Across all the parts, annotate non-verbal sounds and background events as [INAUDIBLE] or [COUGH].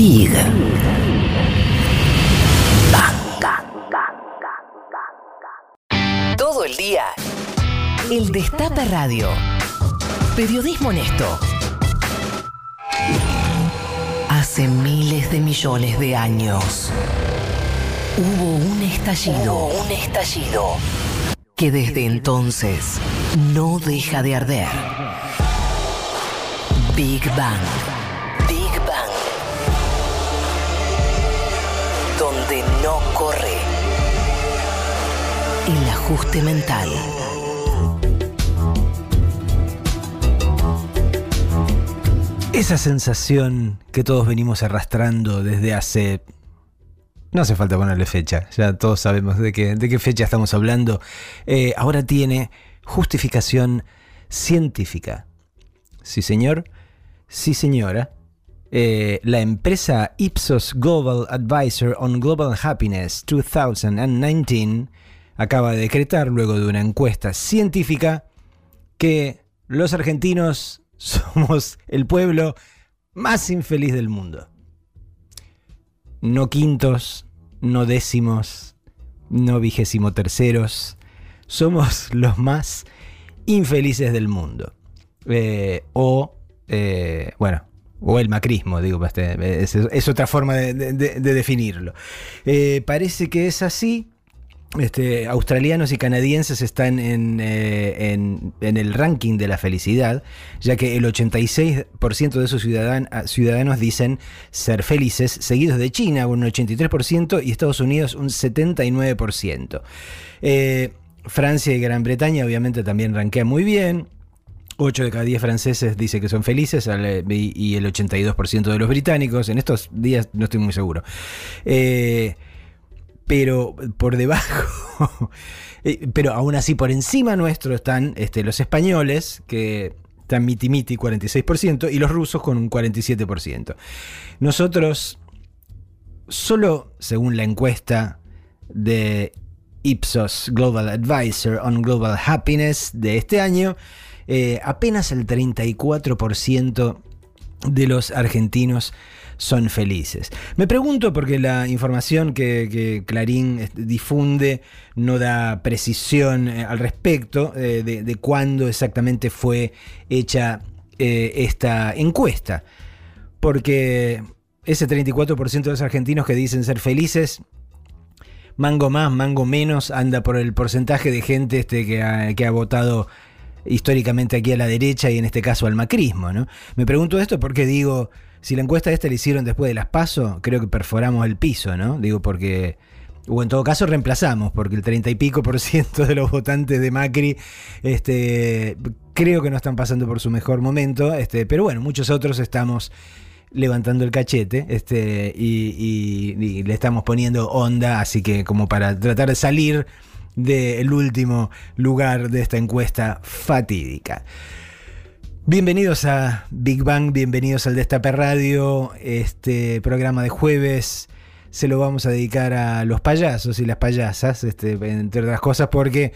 Big. Todo el día. El Destape Radio. Periodismo honesto. Hace miles de millones de años hubo un estallido. un estallido. Que desde entonces no deja de arder. Big Bang. Corre el ajuste mental. Esa sensación que todos venimos arrastrando desde hace... No hace falta ponerle fecha, ya todos sabemos de qué, de qué fecha estamos hablando. Eh, ahora tiene justificación científica. Sí, señor. Sí, señora. Eh, la empresa Ipsos Global Advisor on Global Happiness 2019 acaba de decretar, luego de una encuesta científica, que los argentinos [LAUGHS] somos el pueblo más infeliz del mundo. No quintos, no décimos, no vigésimo terceros. Somos [LAUGHS] los más infelices del mundo. Eh, o, eh, bueno, o el macrismo, digo, este, es, otra forma de, de- de- de definirlo. Eh, parece que es así. Este, australianos y canadienses están en, eh, en- el ranking de la felicidad, ya que el 86% de esos ciudadan- ah, ciudadanos dicen ser felices, seguidos de China un 83% y Estados Unidos un 79%. Eh, Francia y Gran Bretaña obviamente también ranquean muy bien. 8 de cada 10 franceses dice que son felices y el 82% de los británicos. En estos días no estoy muy seguro. Eh, pero por debajo, [LAUGHS] eh, pero aún así por encima nuestro están este, los españoles, que están miti miti 46%, y los rusos con un 47%. Nosotros, solo según la encuesta de Ipsos Global Advisor on Global Happiness de este año, eh, apenas el 34% de los argentinos son felices. Me pregunto porque la información que, Clarín difunde no da precisión eh, al respecto eh, de, cuándo exactamente fue hecha esta encuesta. Porque ese 34% de los argentinos que dicen ser felices mango más, mango menos, anda por el porcentaje de gente este, que ha votado históricamente aquí a la derecha y en este caso al macrismo. ¿no? Me pregunto esto porque digo, si la encuesta esta la hicieron después de las PASO, creo que perforamos el piso, ¿no? Digo, porque... O en todo caso reemplazamos, porque el 30 y pico por ciento de los votantes de Macri este, creo que no están pasando por su mejor momento, este, pero bueno, muchos otros estamos levantando el cachete este, y, y- y le estamos poniendo onda, así que como para tratar de salir del último lugar de esta encuesta fatídica. Bienvenidos a Big Bang, bienvenidos al Destape Radio, este programa de jueves se lo vamos a dedicar a los payasos y las payasas, este, entre otras cosas porque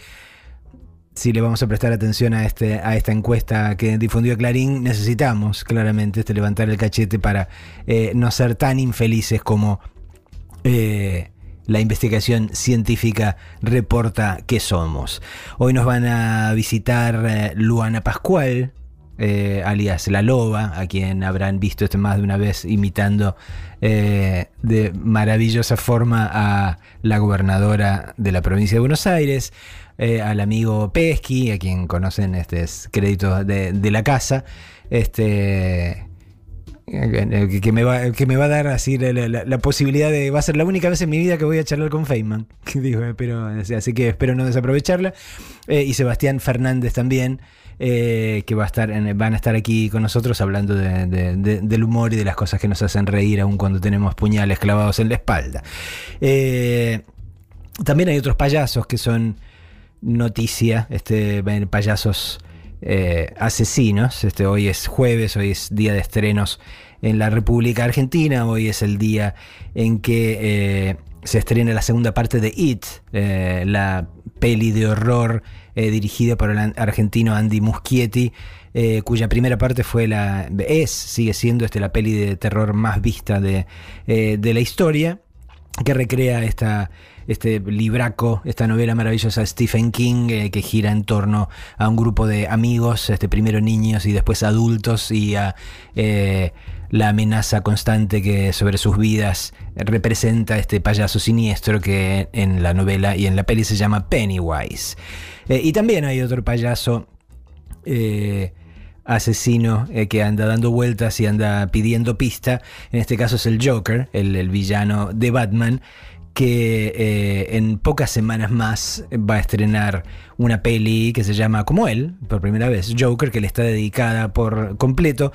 si le vamos a prestar atención a, este, a esta encuesta que difundió Clarín, necesitamos claramente este, levantar el cachete para eh, no ser tan infelices como eh, la investigación científica reporta que somos. Hoy nos van a visitar eh, Luana Pascual, eh, alias La Loba, a quien habrán visto este más de una vez imitando eh, de maravillosa forma a la gobernadora de la provincia de Buenos Aires, al amigo Pesky, a quien conocen, este es crédito de, de la casa, este que, me va, que me va a dar así la, posibilidad de. Va a ser la única vez en mi vida que voy a charlar con Feynman. [LAUGHS] Pero, así que espero no desaprovecharla. Eh, y Sebastián Fernández también, eh, que va a estar van a estar aquí con nosotros hablando de- de- de- del humor y de las cosas que nos hacen reír, aun cuando tenemos puñales clavados en la espalda. Eh, también hay otros payasos que son noticia, este, payasos eh, asesinos. Este, hoy es jueves, hoy es día de estrenos en la República Argentina, hoy es el día en que eh, se estrena la segunda parte de It, eh, la peli de horror dirigida por el argentino Andy Muschietti, cuya primera parte fue la. es, sigue siendo este, la peli de terror más vista de, de la historia, que recrea esta este libraco, esta novela maravillosa de Stephen King eh, que gira en torno a un grupo de amigos, este, primero niños y después adultos y a eh, la amenaza constante que sobre sus vidas representa este payaso siniestro que en la novela y en la peli se llama Pennywise. Eh, y también hay otro payaso asesino que anda dando vueltas y anda pidiendo pista. En este caso es el Joker, el villano de Batman que eh, en pocas semanas más va a estrenar una peli que se llama como él, por primera vez, Joker, que le está dedicada por completo,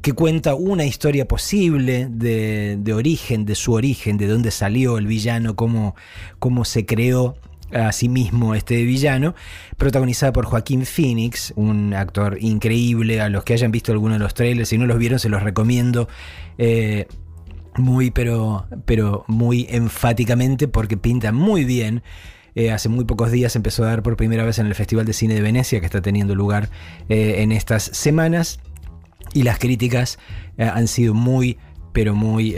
que cuenta una historia posible de, origen, de su origen, de dónde salió el villano, cómo, cómo se creó a sí mismo este villano, protagonizada por Joaquín Phoenix, un actor increíble, a los que hayan visto alguno de los trailers, si no los vieron se los recomiendo. Eh, muy, pero, pero muy enfáticamente porque pinta muy bien. Eh, hace muy pocos días empezó a dar por primera vez en el Festival de Cine de Venecia, que está teniendo lugar eh, en estas semanas. Y las críticas eh, han sido muy, pero muy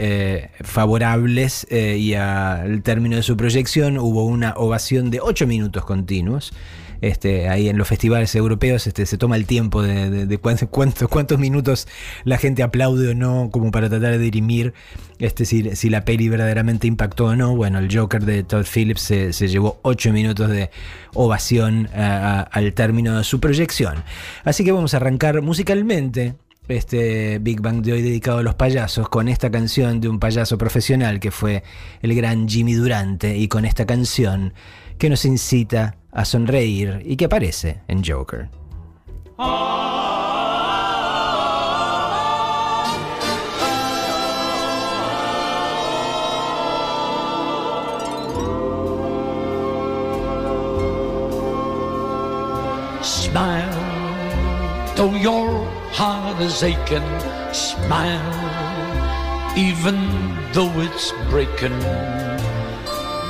favorables. y al término de su proyección hubo una ovación de 8 minutos continuos. Este, ahí en los festivales europeos este, se toma el tiempo de, [LAUGHS] cuántos, minutos la gente aplaude o no, como para tratar de dirimir este, si, la peli verdaderamente impactó o no. Bueno, el Joker de Todd Phillips se, llevó 8 minutos de ovación al término de su proyección. Así que vamos a arrancar musicalmente este Big Bang de hoy dedicado a los payasos con esta canción de un payaso profesional que fue el gran Jimmy Durante y con esta canción que nos incita a sonreír y que aparece en Joker. Smile, though your heart is aching. Smile, even though it's breaking.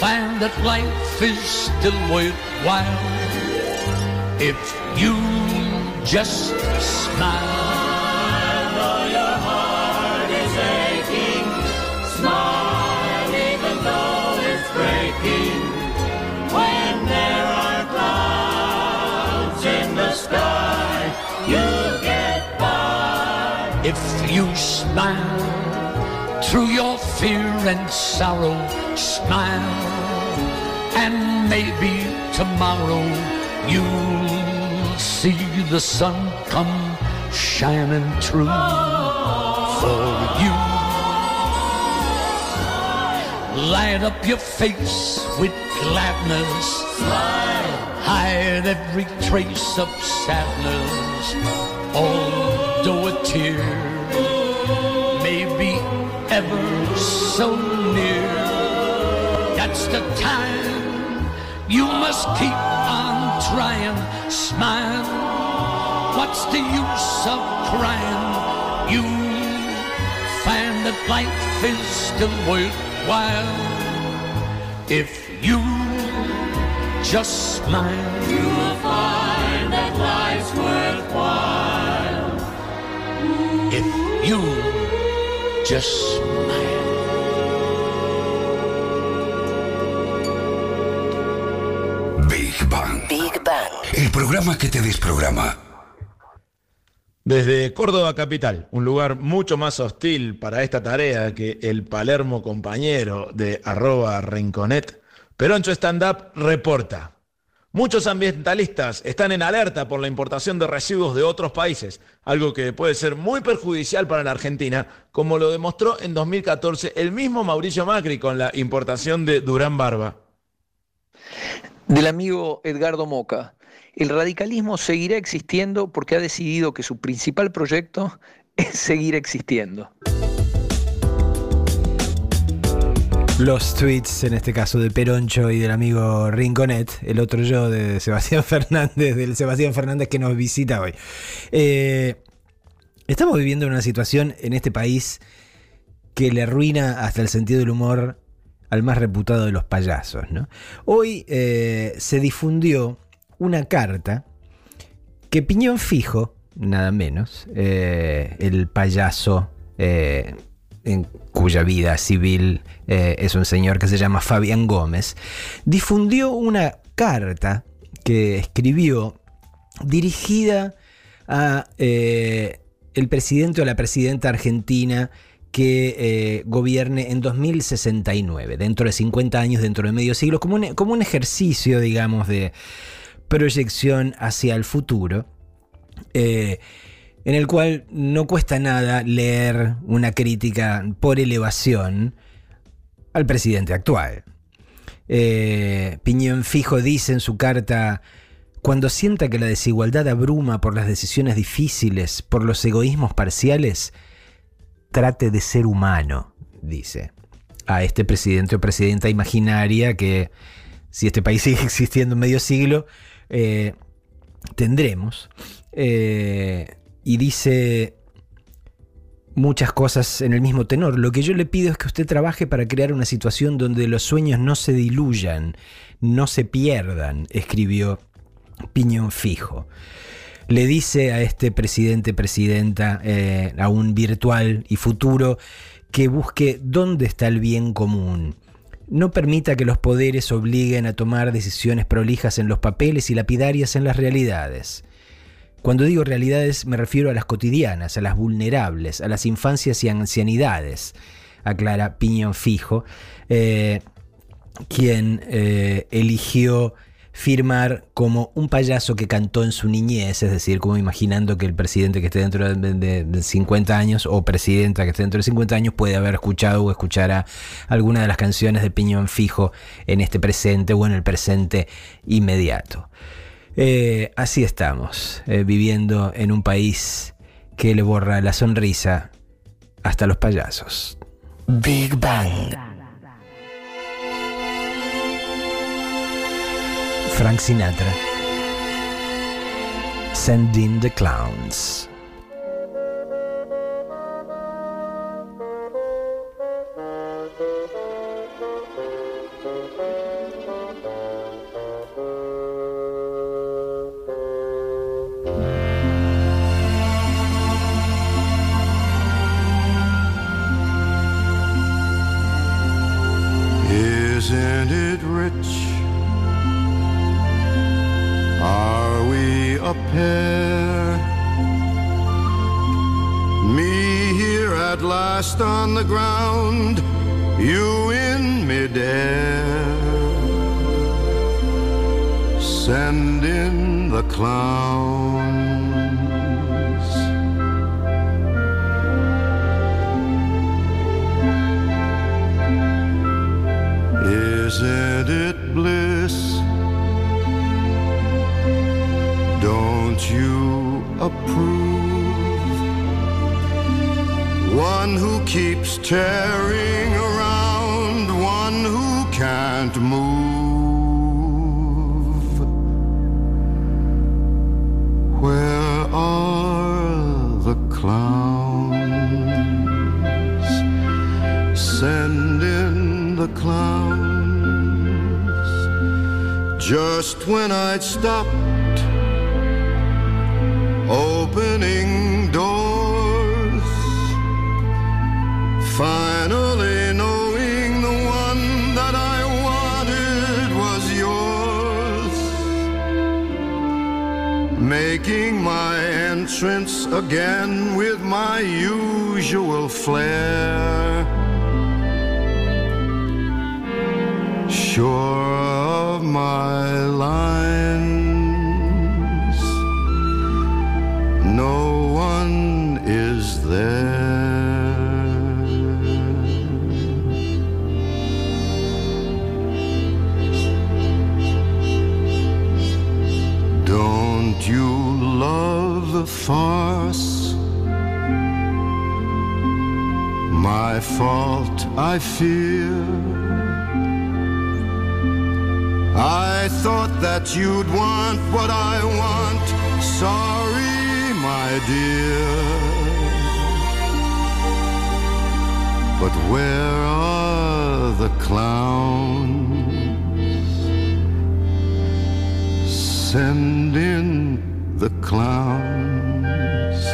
find that life is still worthwhile if you just smile. Your heart is aching. Smile even though it's breaking When there are clouds in the sky, you'll get by if you smile through your fear and sorrow, smile, and maybe tomorrow you'll see the sun come shining through for you. Light up your face with gladness. Smile. Hide every trace of sadness. Although a tear ever so near, that's the time you must keep on trying. Smile. What's the use of crying? You find that life is still worthwhile if you just smile. You will find that life's worthwhile if you just Big Bang. Big Bang. El programa que te desprograma. Desde Córdoba Capital, un lugar mucho más hostil para esta tarea que el Palermo compañero de arroba Rinconet, Peroncho Stand Up reporta. Muchos ambientalistas están en alerta por la importación de residuos de otros países, algo que puede ser muy perjudicial para la Argentina, como lo demostró en 2014 el mismo Mauricio Macri con la importación de Durán Barba. Del amigo Edgardo Moca. El radicalismo seguirá existiendo porque ha decidido que su principal proyecto [LAUGHS] es seguir existiendo. Los tweets, en este caso de Peroncho y del amigo Rinconet, el otro yo de Sebastián [LAUGHS] Fernández, del Sebastián Fernández que nos visita hoy. Eh, estamos viviendo una situación en este país que le arruina hasta el sentido del humor al más reputado de los payasos. ¿no? Hoy eh, se difundió una carta que Piñón Fijo, nada menos, eh, el payaso en cuya vida civil eh, es un señor que se llama Fabián Gómez, difundió una carta que escribió dirigida a eh, el presidente o la presidenta argentina que eh, gobierne en 2069, dentro de 50 años, dentro de medio siglo, como un, como un ejercicio, digamos, de proyección hacia el futuro en el cual no cuesta nada leer una crítica por elevación al presidente actual. Eh, Piñón Fijo dice en su carta, cuando sienta que la desigualdad abruma por las decisiones difíciles, por los egoísmos parciales, trate de ser humano, dice, a este presidente o presidenta imaginaria que, si este país [LAUGHS] sigue existiendo medio siglo, eh, tendremos. Eh, y dice muchas cosas en el mismo tenor. Lo que yo le pido es que usted trabaje para crear una situación donde los sueños no se diluyan, no se pierdan, escribió Piñón Fijo. Le dice a este presidente, presidenta, eh, a un virtual y futuro, que busque dónde está el bien común. No permita que los poderes obliguen a tomar decisiones prolijas en los papeles y lapidarias en las realidades. Cuando digo realidades me refiero a las cotidianas, a las vulnerables, a las infancias y ancianidades, aclara Piñón Fijo, eh, quien eh, eligió firmar como un payaso que cantó en su niñez, es decir, como imaginando que el presidente que esté dentro de, 50 años o presidenta que esté dentro de 50 años puede haber escuchado o escuchará alguna de las canciones de Piñón Fijo en este presente o en el presente inmediato. Eh, así estamos, eh, viviendo en un país que le borra la sonrisa hasta los payasos. Big Bang. Frank Sinatra. Sending the Clowns. Don't you love the farce? My fault, I fear. I thought that you'd want what I want. Sorry, my dear. But where are the clowns? Send in the clowns.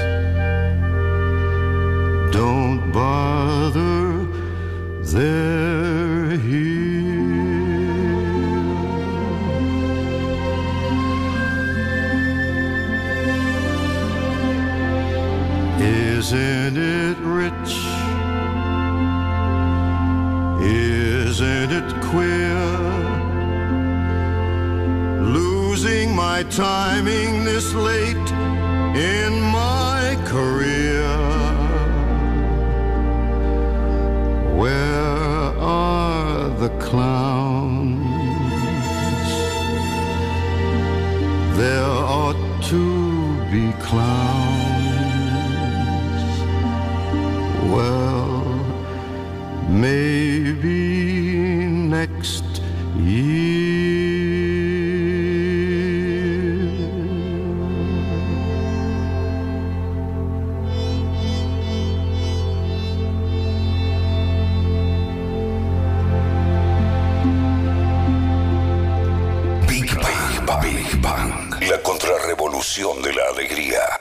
Don't bother, they're here. Isn't it rich? Isn't it queer? Timing this late in my career. Where are the clowns?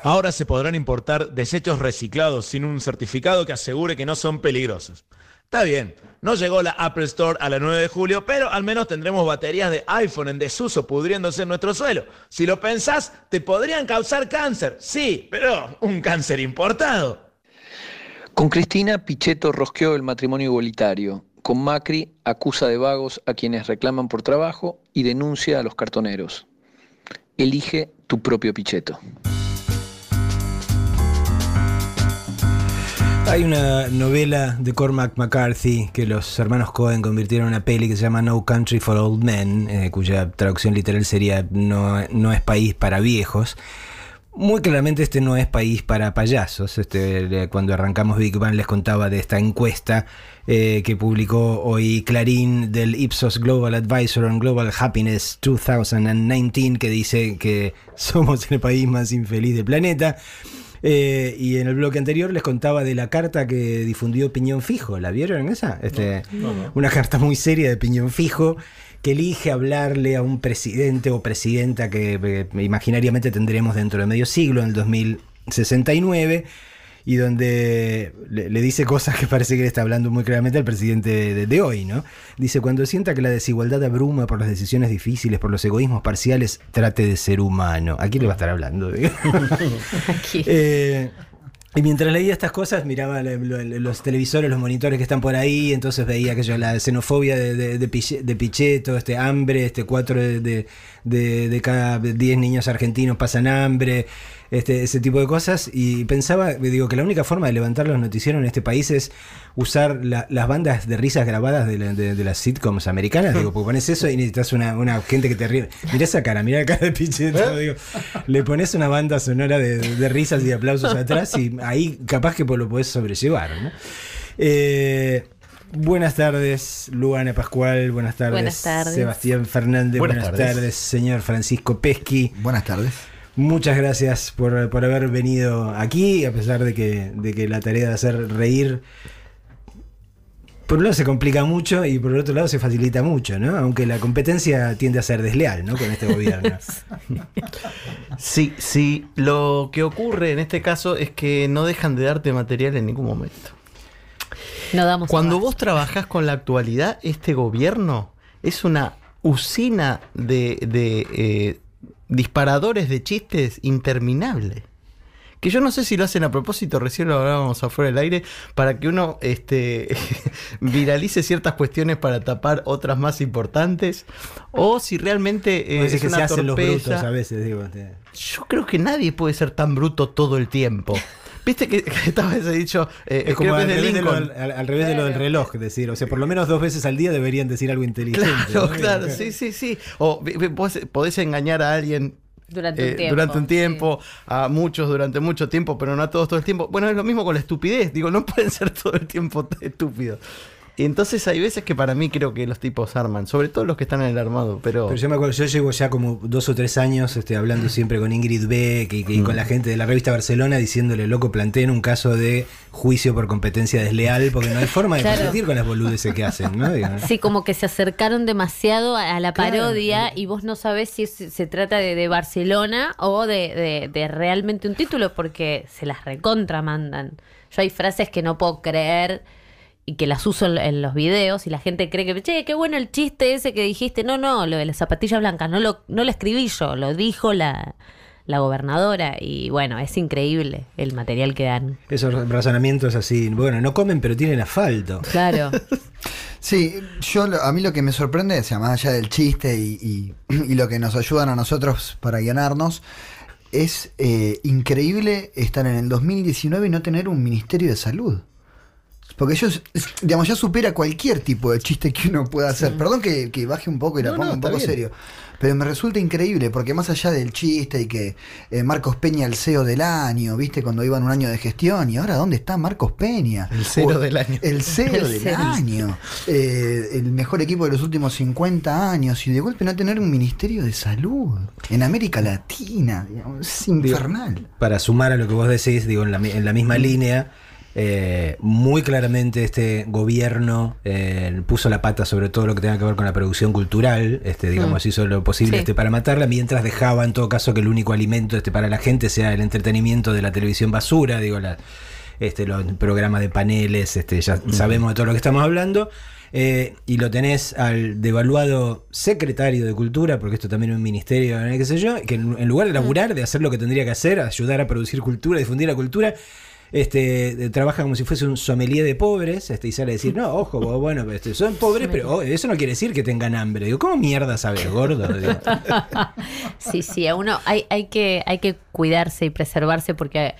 Ahora se podrán importar desechos reciclados sin un certificado que asegure que no son peligrosos. Está bien, no llegó la Apple Store a la 9 de julio, pero al menos tendremos baterías de iPhone en desuso pudriéndose en nuestro suelo. Si lo pensás, te podrían causar cáncer, sí, pero un cáncer importado. Con Cristina, Pichetto rosqueó el matrimonio igualitario. Con Macri, acusa de vagos a quienes reclaman por trabajo y denuncia a los cartoneros. Elige tu propio Pichetto. Hay una novela de Cormac McCarthy que los hermanos Cohen convirtieron en una peli que se llama No Country for Old Men, eh, cuya traducción literal sería no, no es país para viejos. Muy claramente este no es país para payasos. Este, cuando arrancamos Big Bang les contaba de esta encuesta eh, que publicó hoy Clarín del Ipsos Global Advisor on Global Happiness 2019 que dice que somos el país más infeliz del planeta. Eh, y en el bloque anterior les contaba de la carta que difundió Piñón Fijo. ¿La vieron esa? Este, No, no. Una carta muy seria de Piñón Fijo que elige hablarle a un presidente o presidenta que eh, imaginariamente tendremos dentro de medio siglo, en el 2069, y donde le, le dice cosas que parece que le está hablando muy claramente al presidente de, de hoy, ¿no? Dice, cuando sienta que la desigualdad abruma por las decisiones difíciles, por los egoísmos parciales, trate de ser humano. ¿A quién le va a estar hablando? [LAUGHS] [LAUGHS] Eh, y mientras leía estas cosas, miraba los televisores, los monitores que están por ahí, entonces veía aquello, la xenofobia de, de, de Piche- de Pichetto, este hambre, este cuatro de, de, cada 10 niños argentinos pasan hambre, este, ese tipo de cosas. Y pensaba, digo, que la única forma de levantar los noticieros en este país es usar la- las bandas de risas grabadas de, la- de- de las sitcoms americanas. Digo, porque pones eso y necesitas una, una gente que te ríe. Mirá esa cara, mirá la cara de Pichetto. Digo, le pones una banda sonora de, de risas y aplausos atrás y ahí capaz que lo podés sobrellevar. ¿no? Eh, buenas tardes, Luana Pascual. Buenas tardes, Buenas tardes. Sebastián Fernández. Buenas Buenas, tardes. tardes. señor Francisco Pesqui. Buenas tardes. Muchas gracias por, por haber venido aquí, a pesar de que, de que la tarea de hacer reír, por un lado se complica mucho y por el otro lado se facilita mucho, ¿no? Aunque la competencia tiende a ser desleal, ¿no? Con este gobierno. [LAUGHS] Sí, sí, lo que ocurre en este caso es que no dejan de darte material en ningún momento. No damos Cuando vos trabajás con la actualidad, este gobierno es una usina de, de, eh, disparadores de chistes interminables. Que yo no sé si lo hacen a propósito, recién lo hablábamos afuera del aire, para que uno este, [LAUGHS] viralice ciertas cuestiones para tapar otras más importantes, o si realmente eh, es que una se hacen los brutos a veces, digo. este. Yo creo que nadie puede ser tan bruto todo el tiempo. Viste que, [LAUGHS] que estaba ese dicho, eh, Es como creo que al de revés, de lo, al- al revés de lo del reloj, decir, o sea, por lo menos dos veces al día deberían decir algo inteligente. Claro, ¿no? [LAUGHS] claro, sí, sí, sí. O vos podés engañar a alguien Durante un eh, tiempo. durante un tiempo, a muchos durante mucho tiempo, pero no a todos todo el tiempo. Bueno, es lo mismo con la estupidez. Digo, no [LAUGHS] pueden ser todo el tiempo estúpidos. Y entonces hay veces que para mí creo que los tipos arman, sobre todo los que están en el armado, pero... Pero yo me acuerdo, yo llevo ya como dos o tres años este, hablando siempre con Ingrid Beck y, y con la gente de la revista Barcelona diciéndole, loco, planteen un caso de juicio por competencia desleal, porque no hay forma de Claro. competir con las boludeces que hacen, ¿no? Digo, Sí, como que se acercaron demasiado a, a la Claro. parodia y vos no sabés si es- se trata de, de Barcelona o de, de- de realmente un título porque se las recontramandan. Yo hay frases que no puedo creer y que las uso en, en los videos y la gente cree que, che, qué bueno el chiste ese que dijiste. No, no, lo de las zapatillas blancas, no lo, no lo escribí yo, lo dijo la, la gobernadora y bueno, es increíble el material que dan. Esos razonamientos así, bueno, no comen pero tienen asfalto. Claro. [LAUGHS] Sí, yo lo- a mí lo que me sorprende, o sea, más allá del chiste y, y- [CLEARS THROAT] y lo que nos ayudan a nosotros para guiarnos, es eh, increíble estar en el 2019 y no tener un ministerio de salud. Porque ellos, es- digamos, ya supera cualquier tipo de chiste que uno pueda hacer. Perdón que, que baje un poco y la No, ponga no, un poco bien. serio. Pero me resulta increíble, porque más allá del chiste y que eh, Marcos Peña el CEO del año, ¿viste? Cuando iban un año de gestión, y ahora ¿dónde está Marcos Peña? El cero O- del año. El CEO El del cero. año. Eh, el mejor equipo de los últimos 50 años. Y de golpe no tener un ministerio de salud en América Latina. digamos, es Digo, infernal. Para sumar a lo que vos decís, digo, en la, en la misma línea, eh, muy claramente este gobierno eh, puso la pata sobre todo lo que tenga que ver con la producción cultural, este, digamos, Mm. hizo lo posible Sí. este, para matarla, mientras dejaba en todo caso que el único alimento este, para la gente sea el entretenimiento de la televisión basura, digo, la, este, los programas de paneles, este, ya sabemos de todo lo que estamos hablando. eh, y lo tenés al devaluado secretario de Cultura, porque esto también es un ministerio, qué sé yo, que en, en lugar de laburar, de hacer lo que tendría que hacer, ayudar a producir cultura, difundir la cultura, este, trabaja como si fuese un sommelier de pobres, este, y sale a decir, no, ojo, vos, bueno, este, son pobres, pero oh, eso no quiere decir que tengan hambre. Digo, ¿cómo mierda sabes, gordo? Digo, [LAUGHS] Sí, sí, a uno hay, hay, que, hay que cuidarse y preservarse porque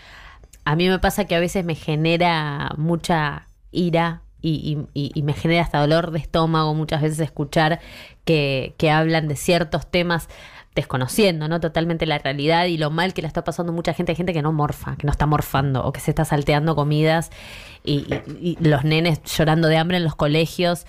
a mí me pasa que a veces me genera mucha ira y, y- y- y me genera hasta dolor de estómago muchas veces escuchar que, que hablan de ciertos temas desconociendo, ¿no? Totalmente la realidad y lo mal que la está pasando mucha gente. Hay gente que no morfa, que no está morfando o que se está salteando comidas y, y- y los nenes llorando de hambre en los colegios.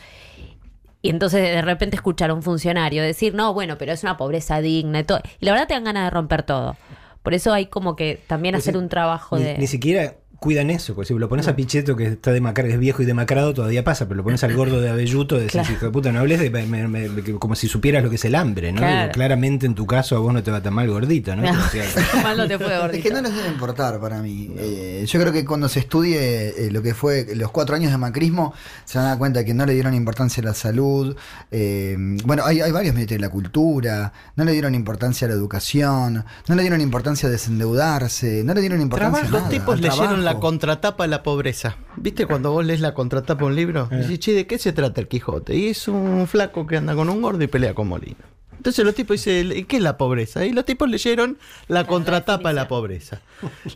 Y entonces de repente escuchar a un funcionario decir, no, bueno, pero es una pobreza digna y todo. Y la verdad te dan ganas de romper todo. Por eso hay como que también Pues hacer un trabajo ni, de... ni siquiera cuidan eso, porque si lo pones a Pichetto que está demacrado, es viejo y demacrado, todavía pasa, pero lo pones al gordo de Abelluto, decís, Claro. hijo de puta, no hables de, me- me- como si supieras lo que es el hambre, ¿no? Claro. Digo, claramente en tu caso a vos no te va tan mal gordito, ¿no? No. [LAUGHS] Mal no te fue Es gordito. que no les debe importar para mí. Eh, yo creo que cuando se estudie eh, lo que fue los cuatro años de macrismo, se van a dar cuenta que no le dieron importancia a la salud. eh, bueno, hay, hay varios ministerios de la cultura, no le dieron importancia a la educación, no le dieron importancia a desendeudarse, no le dieron importancia a Los nada, tipos al leyeron la trabajo. contratapa de la pobreza. ¿Viste cuando vos lees la contratapa de un libro? Y decís, che, ¿de qué se trata el Quijote? Y es un flaco que anda con un gordo y pelea con Molino. Entonces los tipos dicen, ¿qué es la pobreza? Y los tipos leyeron la contratapa de la pobreza.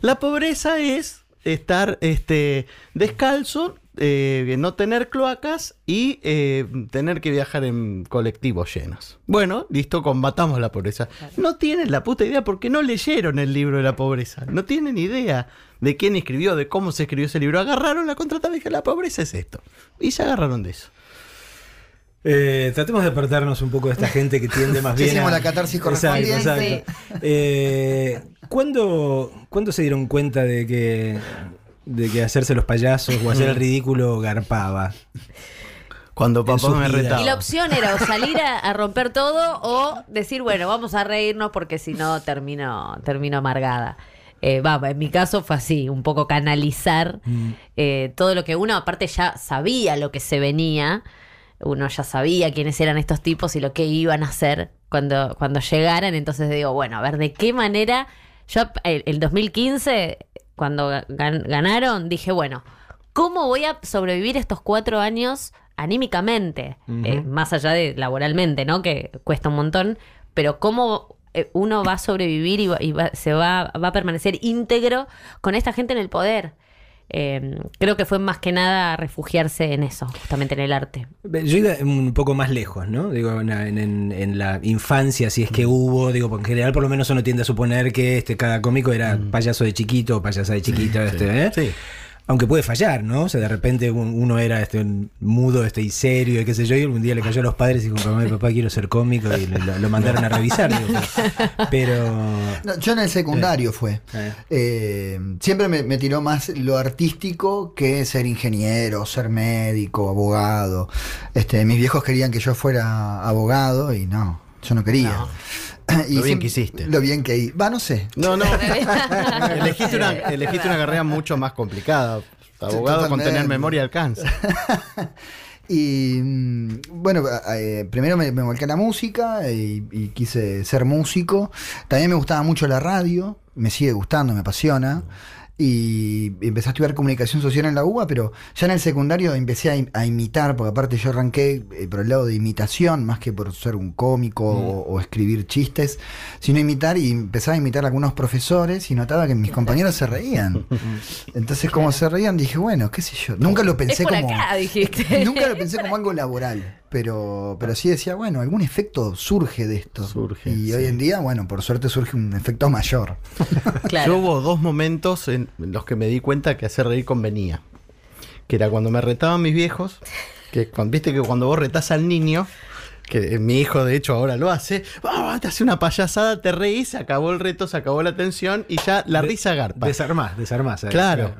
La pobreza es estar este, descalzo, eh, no tener cloacas y eh, tener que viajar en colectivos llenos. Bueno, listo, combatamos la pobreza. No tienen la puta idea porque no leyeron el libro de la pobreza. No tienen idea de quién escribió, de cómo se escribió ese libro. Agarraron la contratapa y dijeron, la pobreza es esto. Y se agarraron de eso. Eh, tratemos de apartarnos un poco de esta gente que tiende más [LAUGHS] bien. hicimos a- la catarsis Exacto, exacto. Eh, ¿cuándo, cuándo se dieron cuenta de que, de que hacerse los payasos o hacer el [LAUGHS] ridículo garpaba? Cuando papá me retaba. Y la opción era o salir a, a romper todo o decir, bueno, vamos a reírnos porque si no termino, termino amargada. Eh, va, en mi caso fue así, un poco canalizar eh, todo lo que uno aparte ya sabía lo que se venía, uno ya sabía quiénes eran estos tipos y lo que iban a hacer cuando, cuando llegaran. Entonces digo, bueno, a ver, ¿de qué manera? Yo el, el 2015, cuando gan- ganaron, dije, bueno, ¿cómo voy a sobrevivir estos cuatro años anímicamente? Eh, más allá de laboralmente, ¿no? Que cuesta un montón, pero ¿cómo eh, uno va a sobrevivir y, va- y va- se va, va a permanecer íntegro con esta gente en el poder? Eh, creo que fue más que nada refugiarse en eso, justamente en el arte. Yo iba un poco más lejos, ¿no? Digo, en, en- en la infancia, si es que hubo, digo, porque en general por lo menos uno tiende a suponer que este cada cómico era payaso de chiquito, payasa de chiquito, este, ¿eh? Sí. Aunque puede fallar, ¿no? O sea, de repente un- uno era este mudo este y serio y qué sé yo, y un día le cayó a los padres y dijo, mamá y papá quiero ser cómico y lo, lo mandaron a revisar. digo, pero... No, yo en el secundario fue. Eh. Eh, siempre me, me tiró más lo artístico que ser ingeniero, ser médico, abogado. Este, mis viejos querían que yo fuera abogado y no, yo no quería. [CLEARS THROAT] Y Lo bien que hiciste. Lo bien que hice. Va, no sé. No, no. [LAUGHS] elegiste, una, elegiste una carrera mucho más complicada. Abogado con tener memoria alcanza. [LAUGHS] Y mm, bueno, eh, primero me, me volqué a la música y, y quise ser músico. También me gustaba mucho la radio, me sigue gustando, me apasiona. Y empecé a estudiar comunicación social en la UBA, pero ya en el secundario empecé a, im- a imitar, porque aparte yo arranqué eh, por el lado de imitación, más que por ser un cómico o, o escribir chistes, sino imitar y empezaba a imitar a algunos profesores y notaba que mis compañeros se reían. [LAUGHS] Entonces, como se reían, dije, bueno, qué sé yo. Nunca lo [LAUGHS] pensé es por como. acá, dijiste. Nunca lo pensé como algo laboral, pero, pero sí decía, bueno, algún efecto surge de esto. Surge, y sí. hoy en día, bueno, por suerte surge un efecto mayor. [LAUGHS] Claro. Yo hubo dos momentos en los que me di cuenta que hacer reír convenía. Que era cuando me retaban mis viejos, que cuando, viste que cuando vos retás al niño, que mi hijo de hecho ahora lo hace, ¡ah! te hace una payasada, te reís, se acabó el reto, se acabó la tensión y ya la De- risa garpa. Desarmás, desarmás. ¿sabes? Claro,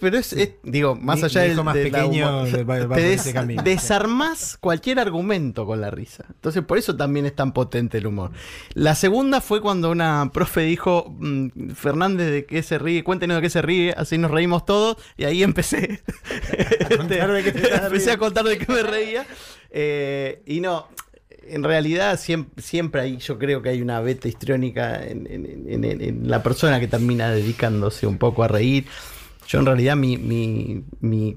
pero es, es- digo, más Mi- allá mi del hijo más de la pequeño humor- va- va te por des- ese camino. desarmás cualquier argumento con la risa. Entonces, por eso también es tan potente el humor. La segunda fue cuando una profe dijo, mm, Fernández, ¿de qué se ríe? Cuéntenos de qué se ríe, así nos reímos todos. Y ahí empecé, [LAUGHS] contar de qué te estabas [LAUGHS] empecé a contar de qué me reía. Eh, y no, en realidad siempre, siempre hay, yo creo que hay una beta histriónica en, en- en- en- en la persona que termina dedicándose un poco a reír. Yo en realidad mi, mi, mi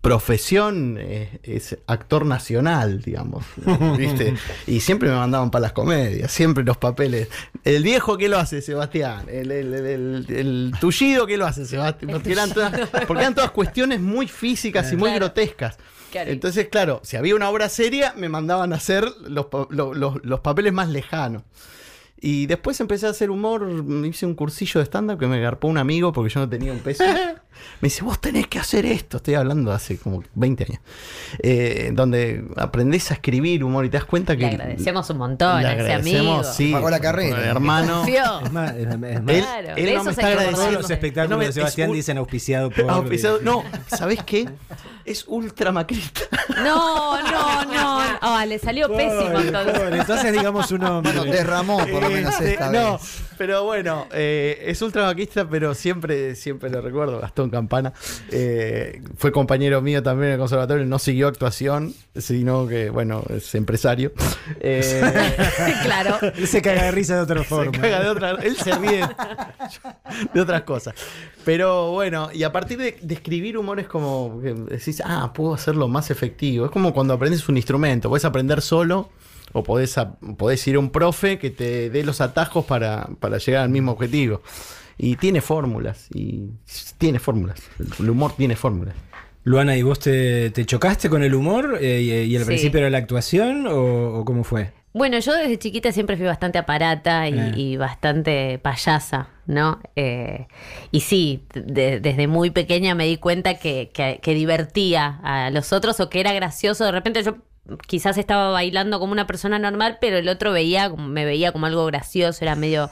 profesión es, es actor nacional, digamos. [LAUGHS] ¿viste? Y siempre me mandaban para las comedias, siempre los papeles. El viejo, ¿qué lo hace, Sebastián? El, el, el, el- el tullido, ¿qué lo hace, Sebastián? Porque eran todas, porque eran todas cuestiones muy físicas y muy grotescas. Claro. Entonces, claro, si había una obra seria, me mandaban a hacer los, pa- lo- los- los papeles más lejanos. Y después empecé a hacer humor, hice un cursillo de stand-up que me garpó un amigo porque yo no tenía un peso. [LAUGHS] Me dice, vos tenés que hacer esto. Estoy hablando de hace como 20 años. Eh, donde aprendés a escribir humor y te das cuenta que... Le agradecemos un montón Le a ese agradecemos, amigo. sí, Pagó la carrera. Hermano. Es más, es más- es más- Él, Claro, él no eso me está agradeciendo. los espectáculos No me- de Sebastián es un- dicen auspiciado por... auspiciado- no, ¿sabés qué? Es ultra macrista. No, no, no. Ah, le salió pésimo entonces. pobre. Entonces digamos un hombre. Bueno, derramó por lo menos esta no, vez. pero bueno, eh, es ultra maquista, pero siempre, siempre lo recuerdo. Gastón Campana eh, fue compañero mío también en el conservatorio, no siguió actuación, sino que, bueno, es empresario. [LAUGHS] Eh, claro. Él [LAUGHS] se caga de risa de otra se forma. caga de otra, él se ríe [LAUGHS] de otras cosas. Pero bueno, y a partir de, de escribir humor es como que decís, ah, puedo hacerlo más efectivo. Es como cuando aprendes un instrumento, puedes aprender solo o podés, a- podés ir a un profe que te dé los atajos para, para llegar al mismo objetivo. Y tiene fórmulas, y tiene fórmulas. El humor tiene fórmulas. Luana, ¿y vos te, te chocaste con el humor eh, y, y al Sí. principio era la actuación o, o cómo fue? Bueno, yo desde chiquita siempre fui bastante aparata y, Eh. y bastante payasa, ¿no? Eh, y sí, de- desde muy pequeña me di cuenta que, que- que divertía a los otros o que era gracioso. De repente yo quizás estaba bailando como una persona normal, pero el otro veía, me veía como algo gracioso, era medio,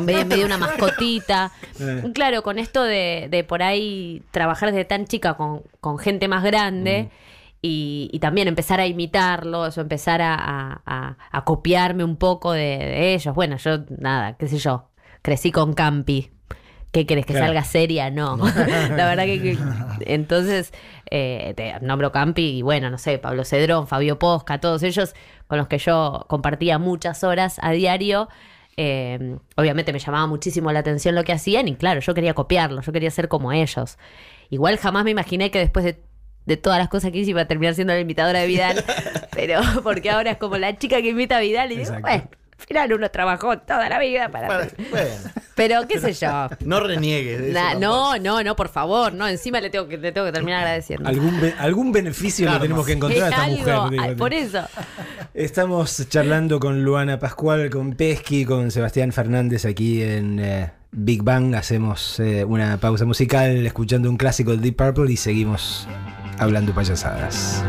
medio, medio una mascotita. Eh. Claro, con esto de, de por ahí trabajar desde tan chica con, con gente más grande y, y también empezar a imitarlos o empezar a, a- a- a copiarme un poco de, de ellos. Bueno, yo, nada, qué sé yo, crecí con Campi. ¿qué querés? ¿Que Claro. salga seria? No. [LAUGHS] la verdad que, que- [LAUGHS] entonces eh, te nombro Campi y bueno, no sé, Pablo Cedrón, Fabio Posca, todos ellos con los que yo compartía muchas horas a diario. Eh, obviamente me llamaba muchísimo la atención lo que hacían y claro, yo quería copiarlo, yo quería ser como ellos. Igual jamás me imaginé que después de, de todas las cosas que hice iba a terminar siendo la imitadora de Vidal, [LAUGHS] pero porque ahora es como la chica que imita a Vidal y digo, bueno, final uno trabajó toda la vida para... Para- bueno, Pero qué sé yo. [LAUGHS] no reniegues. de eso no, no, no, por favor, no, encima le tengo que, le tengo que terminar agradeciendo. Algún, be- algún beneficio Karma. le tenemos que encontrar a esta Algo, mujer. digo. por eso. Estamos charlando con Luana Pascual, con Pesky, con Sebastián Fernández aquí en eh, Big Bang. Hacemos eh, una pausa musical escuchando un clásico de Deep Purple y seguimos hablando payasadas.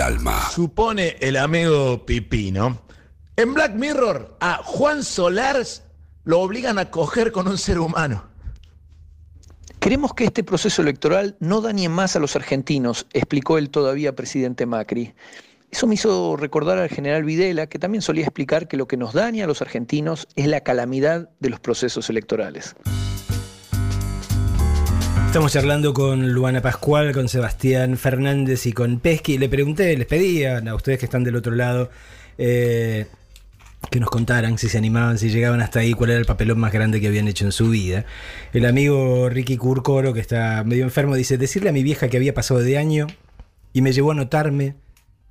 El alma. Supone el amigo Pipino. En Black Mirror, a Juan Solars lo obligan a coger con un ser humano. Queremos que este proceso electoral no dañe más a los argentinos, explicó el todavía presidente Macri. Eso me hizo recordar al general Videla, que también solía explicar que lo que nos daña a los argentinos es la calamidad de los procesos electorales. Estamos charlando con Luana Pascual, con Sebastián Fernández y con Pesky. Le pregunté, les pedía a ustedes que están del otro lado eh, que nos contaran si se animaban, si llegaban hasta ahí, cuál era el papelón más grande que habían hecho en su vida. El amigo Ricky Curcoro, que está medio enfermo, dice: Decirle a mi vieja que había pasado de año y me llevó a anotarme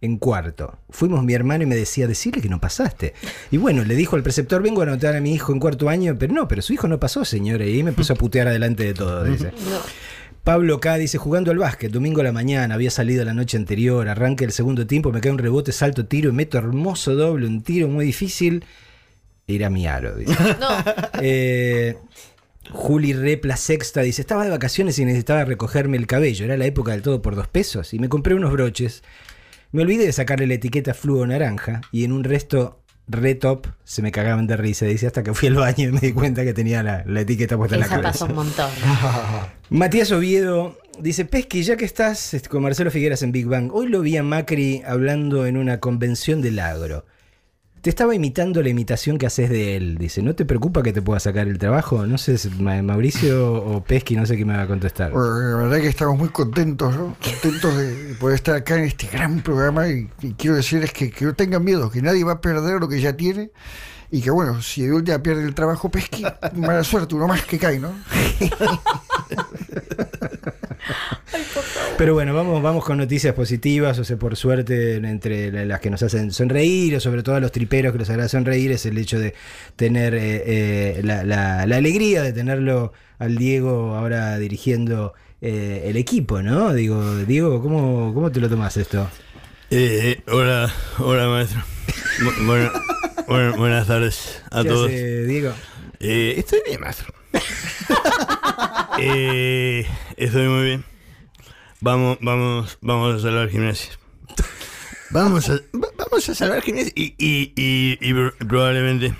en cuarto. Fuimos mi hermano y me decía, decirle que no pasaste. Y bueno, le dijo al preceptor, vengo a anotar a mi hijo en cuarto año, pero no, pero su hijo no pasó, señora. Y ahí me puso a putear adelante de todo, dice. Pablo K dice, jugando al básquet, domingo a la mañana, había salido la noche anterior, arranque el segundo tiempo, me cae un rebote, salto, tiro, y meto hermoso doble, un tiro muy difícil. Era mi aro, dice. [LAUGHS] Eh, Juli Repla Sexta dice, estaba de vacaciones y necesitaba recogerme el cabello, era la época del todo por dos pesos, y me compré unos broches. Me olvidé de sacarle la etiqueta fluo naranja y en un resto retop se me cagaban de risa. Dice hasta que fui al baño y me di cuenta que tenía la, la etiqueta puesta en la Esa cabeza. pasó un montón. [LAUGHS] Matías Oviedo dice, Pesqui, ya que estás este, con Marcelo Figueras en Big Bang, hoy lo vi a Macri hablando en una convención del agro. Te estaba imitando la imitación que haces de él. Dice, ¿no te preocupa que te pueda sacar el trabajo? No sé, Mauricio o Pesqui, no sé qué me va a contestar. Bueno, la verdad que estamos muy contentos, ¿no? Contentos de poder estar acá en este gran programa y, y quiero decirles que, que no tengan miedo, que nadie va a perder lo que ya tiene y que bueno, si un día pierde el trabajo Pesqui, mala suerte, uno más que cae, ¿no? [LAUGHS] Pero bueno, vamos, vamos con noticias positivas, o sea, por suerte, entre la- las que nos hacen sonreír, o sobre todo a los triperos que les agrada sonreír, es el hecho de tener eh, eh, la, la- la alegría de tenerlo al Diego ahora dirigiendo eh, el equipo, ¿no? Digo, Diego, ¿cómo, cómo te lo tomas esto? Eh, hola, hola maestro. Bu- buenas tardes a ¿Qué todos. hace, Diego? Eh, estoy bien, maestro. [LAUGHS] Eh, estoy muy bien. Vamos, vamos, vamos a salvar gimnasia. Vamos a, va- vamos a salvar gimnasia y, y, y, y pro- probablemente,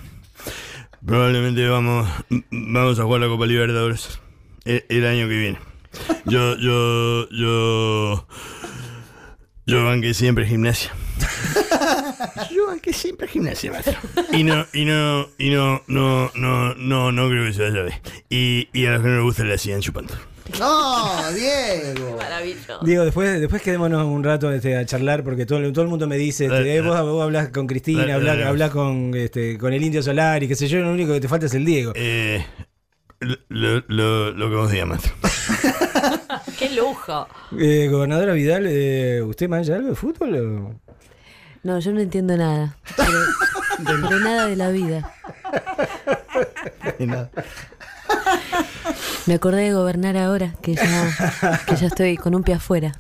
probablemente vamos, vamos a jugar la Copa Libertadores el, el año que viene. Yo, yo, yo, yo banqué siempre gimnasia. Yo banqué siempre gimnasia, maestro. Y no, y no, y no, no, no, no, no creo que se vaya a ver. Y, y a los que no les gusta le siguen chupando. [LAUGHS] ¡No, Diego! Maravilloso. Diego, después, después quedémonos un rato este, a charlar porque todo, todo el mundo me dice, este, eh, vos, vos hablas con Cristina, Eh, hablas, eh, hablas con, este, con el Indio Solar y qué sé yo, lo único que te falta es el Diego. Eh, lo, lo, lo que vos digas, maestro. [LAUGHS] ¡Qué lujo! Eh, gobernadora Vidal, eh, ¿usted mancha algo de fútbol? o? No, yo no entiendo nada. Pero, pero nada de la vida. [LAUGHS] [LAUGHS] Me acordé de gobernar ahora, que ya, que ya estoy con un pie afuera.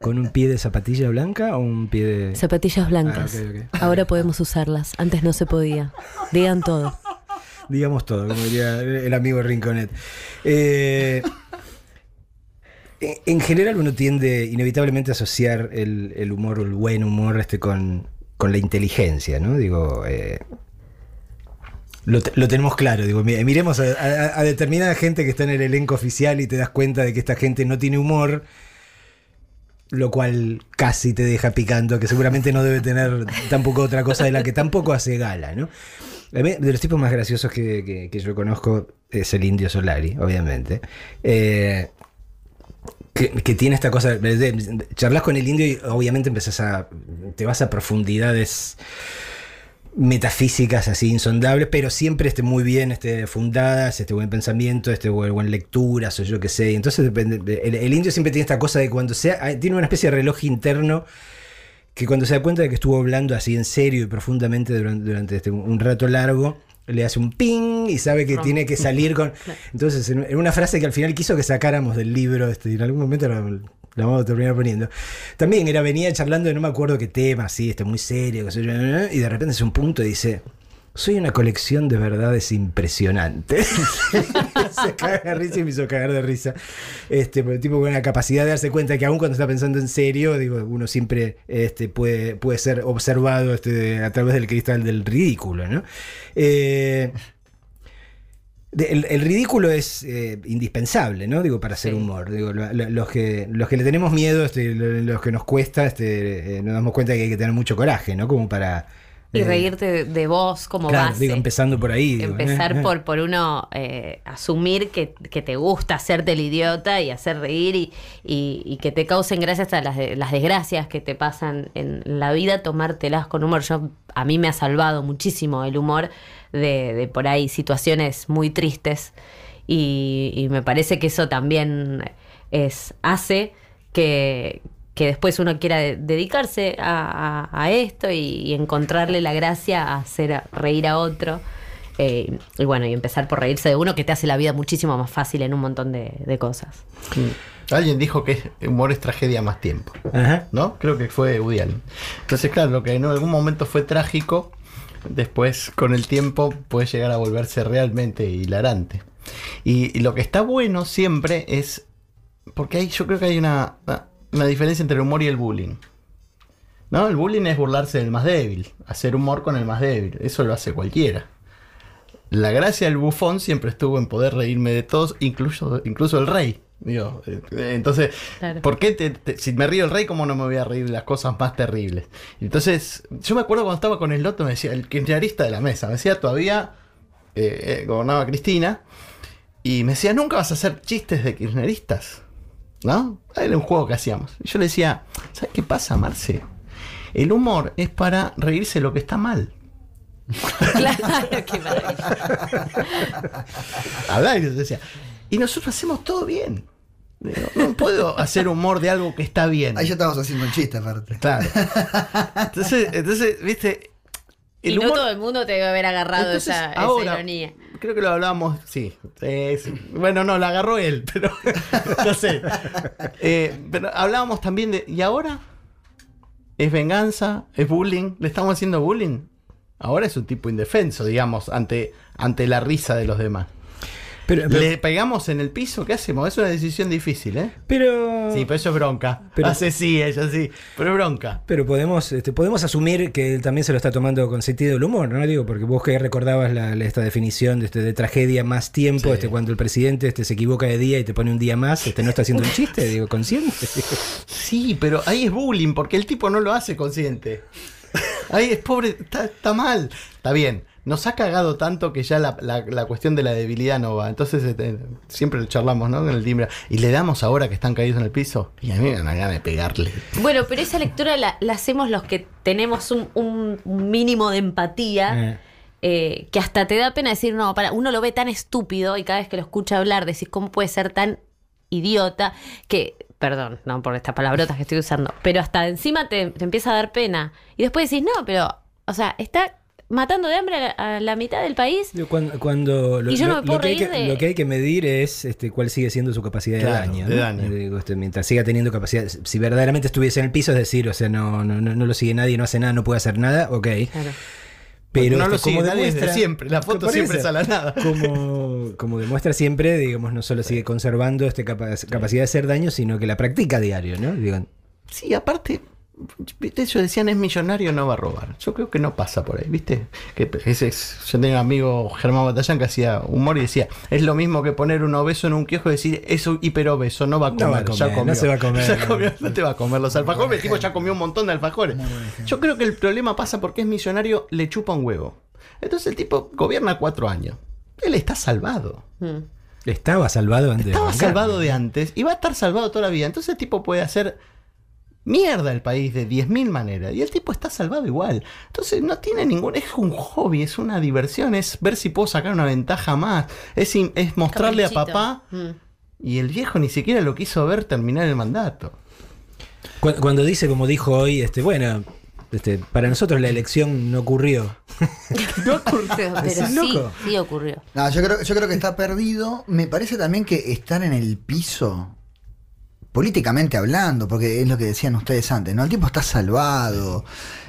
¿Con un pie de zapatilla blanca o un pie de...? Zapatillas blancas. Ah. Ahora podemos usarlas. Antes no se podía. Digan todo. Digamos todo, como diría el amigo Rinconet. Eh, en- en general uno tiende inevitablemente a asociar el, el humor o el buen humor este con, con la inteligencia, ¿no? Digo, eh, lo, lo tenemos claro, digo, mi- miremos a, determinada gente que está en el elenco oficial y te das cuenta de que esta gente no tiene humor, lo cual casi te deja picando, que seguramente no debe tener tampoco otra cosa de la que tampoco hace gala, ¿no? De los tipos más graciosos que, que- yo conozco es el Indio Solari, obviamente. Eh, que, que tiene esta cosa, de- charlas con el indio y obviamente empezás a, te vas a profundidades metafísicas así insondables, pero siempre este, muy bien este, fundadas, este buen pensamiento, este buen, buen lecturas o yo qué sé. Entonces depende, de- el, el indio siempre tiene esta cosa de cuando sea, tiene una especie de reloj interno que cuando se da cuenta de que estuvo hablando así en serio y profundamente durante, durante este, un rato largo, le hace un ping y sabe que tiene que salir con... [LAUGHS] Entonces, en, en una frase que al final quiso que sacáramos del libro, este, y en algún momento la, vamos a terminar poniendo, también era, venía charlando de no me acuerdo qué tema, así, este, muy serio, qué sé yo, y de repente hace un punto y dice, Soy una colección de verdades impresionantes. [LAUGHS] se caga de risa y me hizo cagar de risa. Este, porque el tipo con una capacidad de darse cuenta que aún cuando está pensando en serio, digo, uno siempre este, puede, puede ser observado este, a través del cristal del ridículo, ¿no? Eh, el, el ridículo es eh, indispensable, ¿no? Digo, para hacer humor. Digo, lo- lo- los, que, los que le tenemos miedo, este, lo- los que nos cuesta, este, eh, nos damos cuenta que hay que tener mucho coraje, ¿no? Como para. Y eh, reírte de, vos como claro, base. digo, empezando por ahí. digo, Empezar eh, por, por uno eh, asumir que, que te gusta hacerte el idiota y hacer reír y, y- y que te causen gracias a las, las desgracias que te pasan en la vida, tomártelas con humor. Yo, a mí me ha salvado muchísimo el humor de, de por ahí situaciones muy tristes y, y me parece que eso también es, hace que, que después uno quiera de- dedicarse a, a- a esto y, y encontrarle la gracia a hacer a- reír a otro. Eh, y bueno, y empezar por reírse de uno que te hace la vida muchísimo más fácil en un montón de, de cosas. Alguien dijo que humor es tragedia más tiempo. Ajá. ¿No? Creo que fue Allen. Entonces, claro, lo que en algún momento fue trágico, después con el tiempo puede llegar a volverse realmente hilarante. Y, lo que está bueno siempre es. Porque hay, yo creo que hay una, una diferencia entre el humor y el bullying. ¿No? El bullying es burlarse del más débil, hacer humor con el más débil. Eso lo hace cualquiera. La gracia del bufón siempre estuvo en poder reírme de todos, incluso, incluso el rey. Digo, eh, entonces, Claro. ¿por qué te- te- si me río el rey, cómo no me voy a reír de las cosas más terribles? Entonces, yo me acuerdo cuando estaba con el loto, me decía, el kirchnerista de la mesa, me decía, todavía eh, eh, gobernaba Cristina, y me decía, nunca vas a hacer chistes de kirchneristas, ¿no? Era un juego que hacíamos. Y yo le decía, ¿sabes qué pasa, Marce? El humor es para reírse de lo que está mal. [LAUGHS] Claro, qué maravilla. Y decía. Y nosotros hacemos todo bien. Digo, No puedo hacer humor de algo que está bien. Ahí ya estamos haciendo un chiste aparte. Claro. [LAUGHS] Entonces, entonces viste. Y no todo el mundo te debe haber agarrado Entonces, esa, esa ahora, ironía. Creo que lo hablábamos, sí. eh, sí. bueno, no, la agarró él, pero [LAUGHS] no sé. Eh, pero hablábamos también de. ¿Y ahora? ¿Es venganza? ¿Es bullying? ¿Le estamos haciendo bullying? Ahora es un tipo indefenso, digamos, ante, ante la risa de los demás. Pero, pero- ¿Le pegamos en el piso? ¿Qué hacemos? Es una decisión difícil, ¿eh? Pero. Sí, pero eso es bronca. Pero- Hace sí, ella sí. Pero es bronca. Pero podemos, este, podemos asumir que él también se lo está tomando con sentido del humor, ¿no? Digo, porque vos que recordabas la- la- esta definición de, este, de tragedia más tiempo, Sí. este, cuando el presidente este, se equivoca de día y te pone un día más, este, no está haciendo un [LAUGHS] chiste, digo, consciente. Sí, pero ahí es bullying, porque el tipo no lo hace consciente. Ahí es pobre, está, está mal. Está bien. Nos ha cagado tanto que ya la, la- la cuestión de la debilidad no va. Entonces este, siempre lo charlamos, ¿no? En el timbre. Y le damos ahora que están caídos en el piso. Y a mí me dan ganas de pegarle. Bueno, pero esa lectura la, la hacemos los que tenemos un, un- un mínimo de empatía. Eh. eh, que hasta te da pena decir, no, para, uno lo ve tan estúpido y cada vez que lo escucha hablar decís, ¿cómo puede ser tan idiota? Que, perdón, no por estas palabrotas que estoy usando, pero hasta encima te, te empieza a dar pena. Y después decís, no, pero, o sea, está matando de hambre a la, a la mitad del país. Cuando, cuando lo, Y yo no lo- me puedo lo que hay reír que, de- lo que hay que medir es este, cuál sigue siendo su capacidad Claro, de daño. de daño. Eh, digo, este, mientras siga teniendo capacidad, si verdaderamente estuviese en el piso, es decir, o sea, no, no, no, no lo sigue nadie, no hace nada, no puede hacer nada, ok. Pero no este, lo sigue como nadie desde demuestra- siempre. La foto siempre es a la nada. [LAUGHS] Como, como demuestra siempre, digamos, no solo sigue conservando este capa- capacidad de hacer daño, sino que la practica a diario, ¿no? Digo, Sí, aparte, ¿viste? Ellos decían es millonario, no va a robar. Yo creo que no pasa por ahí, ¿viste? Que ese es- yo tenía un amigo, Germán Batallán, que hacía humor y decía, es lo mismo que poner un obeso en un kiosco y decir, es hiperobeso, no va a No comer, va a comer, ya no se va a comer. [LAUGHS] Ya comió, no te va a comer los alfajores, el tipo ya comió un montón de alfajores. Yo creo que el problema pasa porque es millonario, le chupa un huevo. Entonces el tipo gobierna cuatro años. Él está salvado. Mm. estaba salvado antes Estaba salvado de antes y va a estar salvado toda la vida. Entonces el tipo puede hacer mierda el país de 10.000 maneras y el tipo está salvado igual. Entonces no tiene ningún... Es un hobby, es una diversión, es ver si puedo sacar una ventaja más, es, mostrarle a papá Mm. y el viejo ni siquiera lo quiso ver terminar el mandato. Cu- Cuando dice, como dijo hoy, este, bueno, este, para nosotros la elección no ocurrió. [LAUGHS] [LAUGHS] Pero, pero ¿Estás sí, loco? sí ocurrió. No, yo creo, yo creo que está perdido. Me parece también que estar en el piso políticamente hablando, porque es lo que decían ustedes antes, ¿no? El tipo está salvado,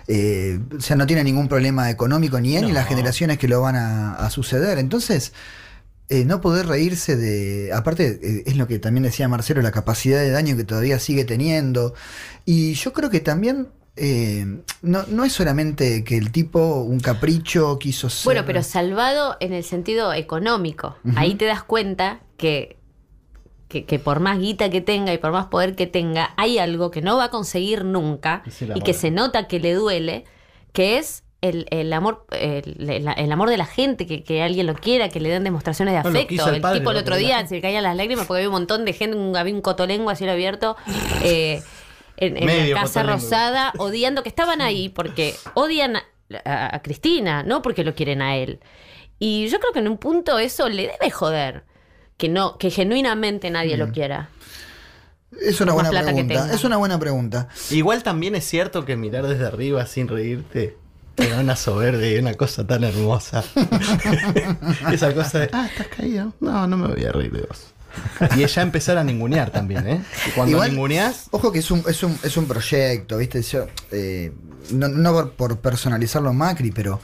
eh, o sea, no tiene ningún problema económico ni él ni las generaciones que lo van a, a suceder. Entonces, eh, no poder reírse de. Aparte, eh, es lo que también decía Marcelo, la capacidad de daño que todavía sigue teniendo. Y yo creo que también. eh, no, no es solamente que el tipo, un capricho, quiso ser. Bueno, pero salvado en el sentido económico. Ahí te das cuenta que, que, que por más guita que tenga y por más poder que tenga, hay algo que no va a conseguir nunca y que se nota que le duele, que es el, el amor el, el- amor de la gente, que, que alguien lo quiera, que le den demostraciones de afecto. el tipo el otro día se le caían las lágrimas porque había un montón de gente, un- había un cotolengo a cielo abierto. [LAUGHS] eh, en, la Casa cotolengo. Rosada, odiando, que estaban ahí porque odian a, a- a Cristina, no porque lo quieren a él. Y yo creo que en un punto eso le debe joder. Que no, que genuinamente nadie lo quiera. Es una buena pregunta. Es una buena pregunta. Igual también es cierto que mirar desde arriba sin reírte te da una soberbia y una cosa tan hermosa. [LAUGHS] Esa cosa de, ah, estás caído. No, no me voy a reír de vos. Y ella empezar a ningunear también, ¿eh? Cuando Igual, ninguneás, Ojo que es un, es un, es un proyecto, ¿viste? Yo, eh, no no por, por personalizarlo a Macri, pero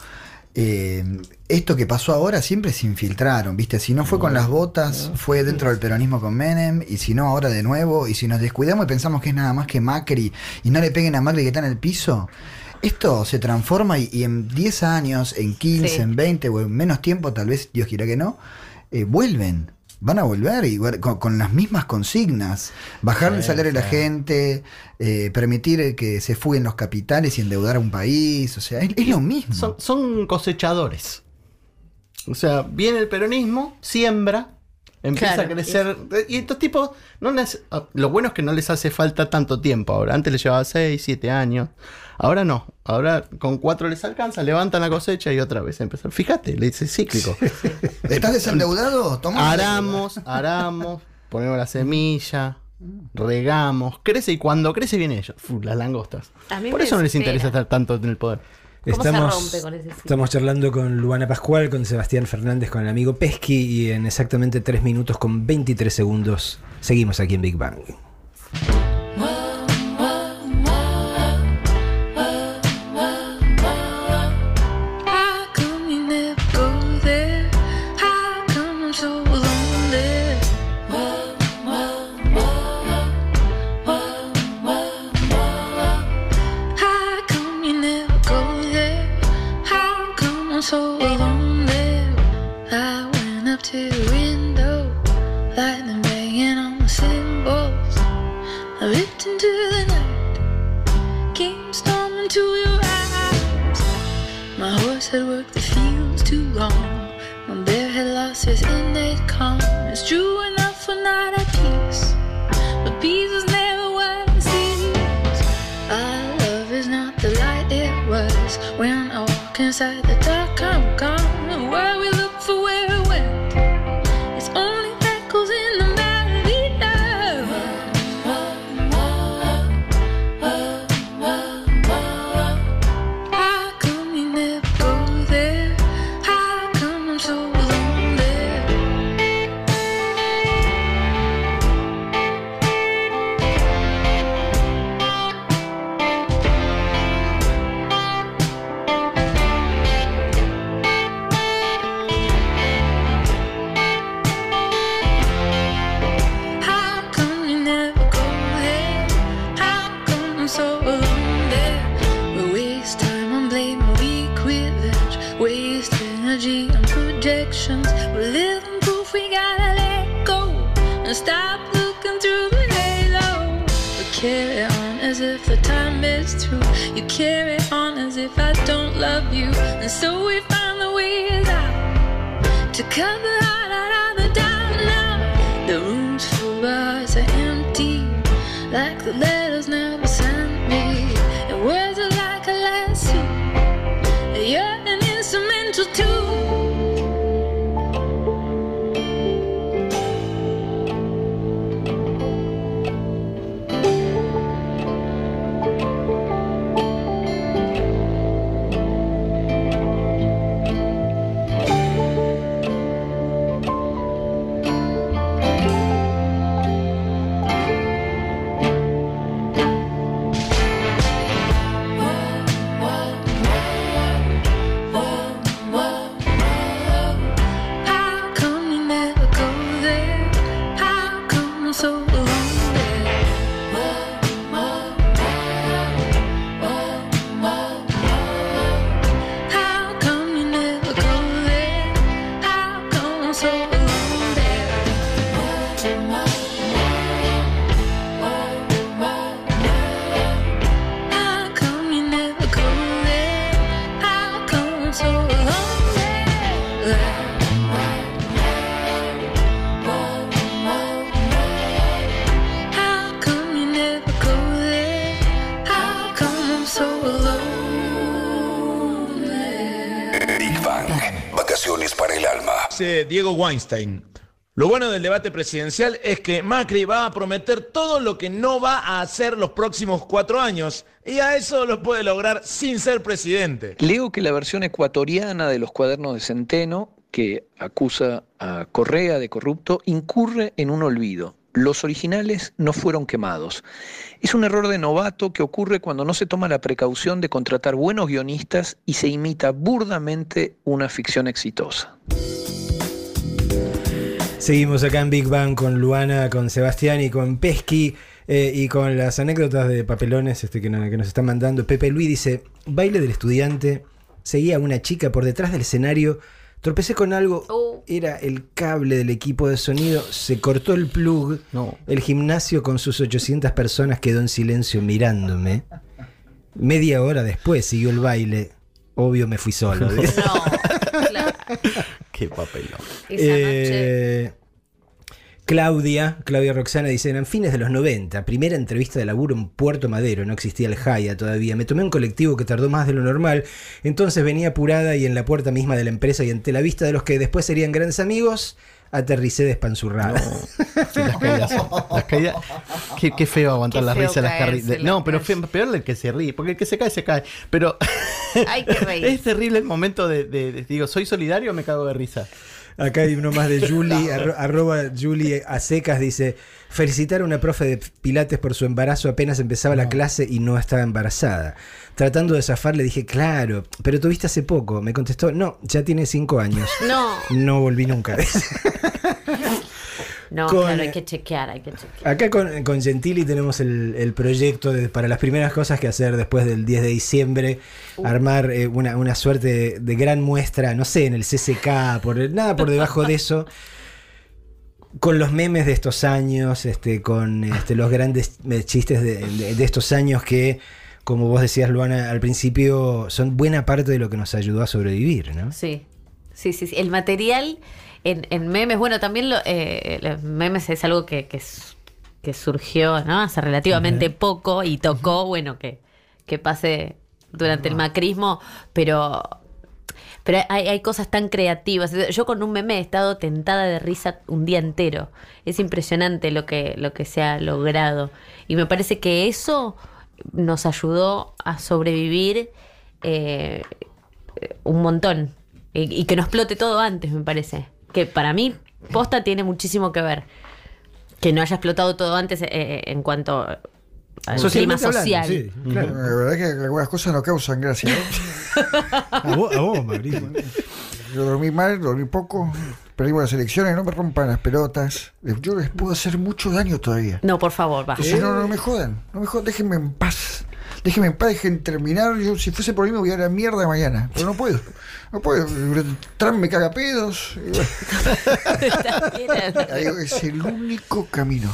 eh, esto que pasó ahora siempre se infiltraron, ¿viste? Si no fue con las botas, fue dentro del peronismo con Menem, y si no, ahora de nuevo, y si nos descuidamos y pensamos que es nada más que Macri, y no le peguen a Macri que está en el piso. Esto se transforma y, y en 10 años, en 15, Sí. en 20 o en menos tiempo, tal vez Dios quiera que no, eh, vuelven. Van a volver igual, con, con las mismas consignas. Bajar el Sí, salario de la gente, eh, permitir que se fuguen los capitales y endeudar a un país. O sea, es, es lo mismo. son, son cosechadores. O sea, viene el peronismo, siembra, empieza Claro, a crecer. Y estos tipos, no les, ah, lo bueno es que no les hace falta tanto tiempo ahora. Antes les llevaba 6, 7 años. Ahora no. Ahora con 4 les alcanza, levantan la cosecha y otra vez empiezan. Fíjate, le dice cíclico. [LAUGHS] ¿Estás desendeudado? Toma. Aramos, aramos, ponemos la semilla, regamos, crece y cuando crece viene ellos, las langostas. Por eso no les interesa estar tanto en el poder. ¿Cómo se Estamos, rompe con ese ciclo? estamos charlando con Luana Pascual, con Sebastián Fernández, con el amigo Pesky y en exactamente 3 minutos con 23 segundos seguimos aquí en Big Bang. Had worked the fields too long. My bear had lost his innate calm. It's true enough for not at peace, but peace is never what it seems. Our love is not the light it was when I walk inside the dark. I'm gone. Diego Weinstein. Lo bueno del debate presidencial es que Macri va a prometer todo lo que no va a hacer los próximos cuatro años y a eso lo puede lograr sin ser presidente. Leo que la versión ecuatoriana de los cuadernos de Centeno, que acusa a Correa de corrupto, incurre en un olvido. Los originales no fueron quemados. Es un error de novato que ocurre cuando no se toma la precaución de contratar buenos guionistas y se imita burdamente una ficción exitosa. Seguimos acá en Big Bang con Luana, con Sebastián y con Pesky eh, y con las anécdotas de papelones este, que, no- que nos están mandando. Pepe Luis dice, baile del estudiante, seguía a una chica por detrás del escenario, tropecé con algo, era el cable del equipo de sonido, se cortó el plug, el gimnasio con sus 800 personas quedó en silencio mirándome. Media hora después siguió el baile, obvio me fui solo. [LAUGHS] dice. Qué papelón. Eh, Claudia, Claudia Roxana dice, eran fines de los 90, primera entrevista de laburo en Puerto Madero, no existía el Jaya todavía, me tomé un colectivo que tardó más de lo normal, entonces venía apurada y en la puerta misma de la empresa y ante la vista de los que después serían grandes amigos, aterricé despanzurrada. Sí, las caídas. las caídas- Qué, qué feo aguantar Qué la feo risa de las caerse, carri- de- la No, pero fe- peor el que se ríe, porque el que se cae, se cae. Pero Hay que reír. [LAUGHS] es terrible el momento de, de- de- digo, soy solidario o me cago de risa. Acá hay uno más de [LAUGHS] Julie, arro- arroba Julie a secas, dice, felicitar a una profe de Pilates por su embarazo apenas empezaba la clase y no estaba embarazada. Tratando de zafar le dije, claro, pero tuviste hace poco. Me contestó, no, ya tiene cinco años. No. No volví nunca. [LAUGHS] No, Con- claro, hay que chequear, hay que chequear. Acá con, con Gentili tenemos el, el proyecto de- para las primeras cosas que hacer después del 10 de diciembre, armar eh, una, una suerte de, de gran muestra, no sé, en el CCK, por nada por debajo de eso, con los memes de estos años, este, con este, los grandes chistes de, de- de estos años que, como vos decías, Luana, al principio son buena parte de lo que nos ayudó a sobrevivir, ¿no? Sí, sí, sí. sí. El material en, en memes, bueno, también lo, eh, los memes es algo que, que surgió ¿no? hace relativamente poco y tocó, bueno, que, que pase durante el macrismo, pero... Pero hay, hay cosas tan creativas. Yo con un meme he estado tentada de risa un día entero. Es impresionante lo que, lo que se ha logrado. Y me parece que eso nos ayudó a sobrevivir eh, un montón. Y, y que no explote todo antes, me parece. Que para mí, posta tiene muchísimo que ver. Que no haya explotado todo antes eh, en cuanto al clima social. sí, La verdad que algunas cosas no causan gracia. ¿no? [LAUGHS] A vos, a vos. Yo dormí mal, dormí poco, perdimos las elecciones, no me rompan las pelotas. Yo les puedo hacer mucho daño todavía. No, por favor, va. Entonces, no, no me jodan, no me jodan, déjenme en paz. Déjenme en paz, dejen terminar. Yo, si fuese por mí, me voy a la mierda mañana. Pero no puedo. No puedo. Trump me caga pedos. [LAUGHS] es el único camino.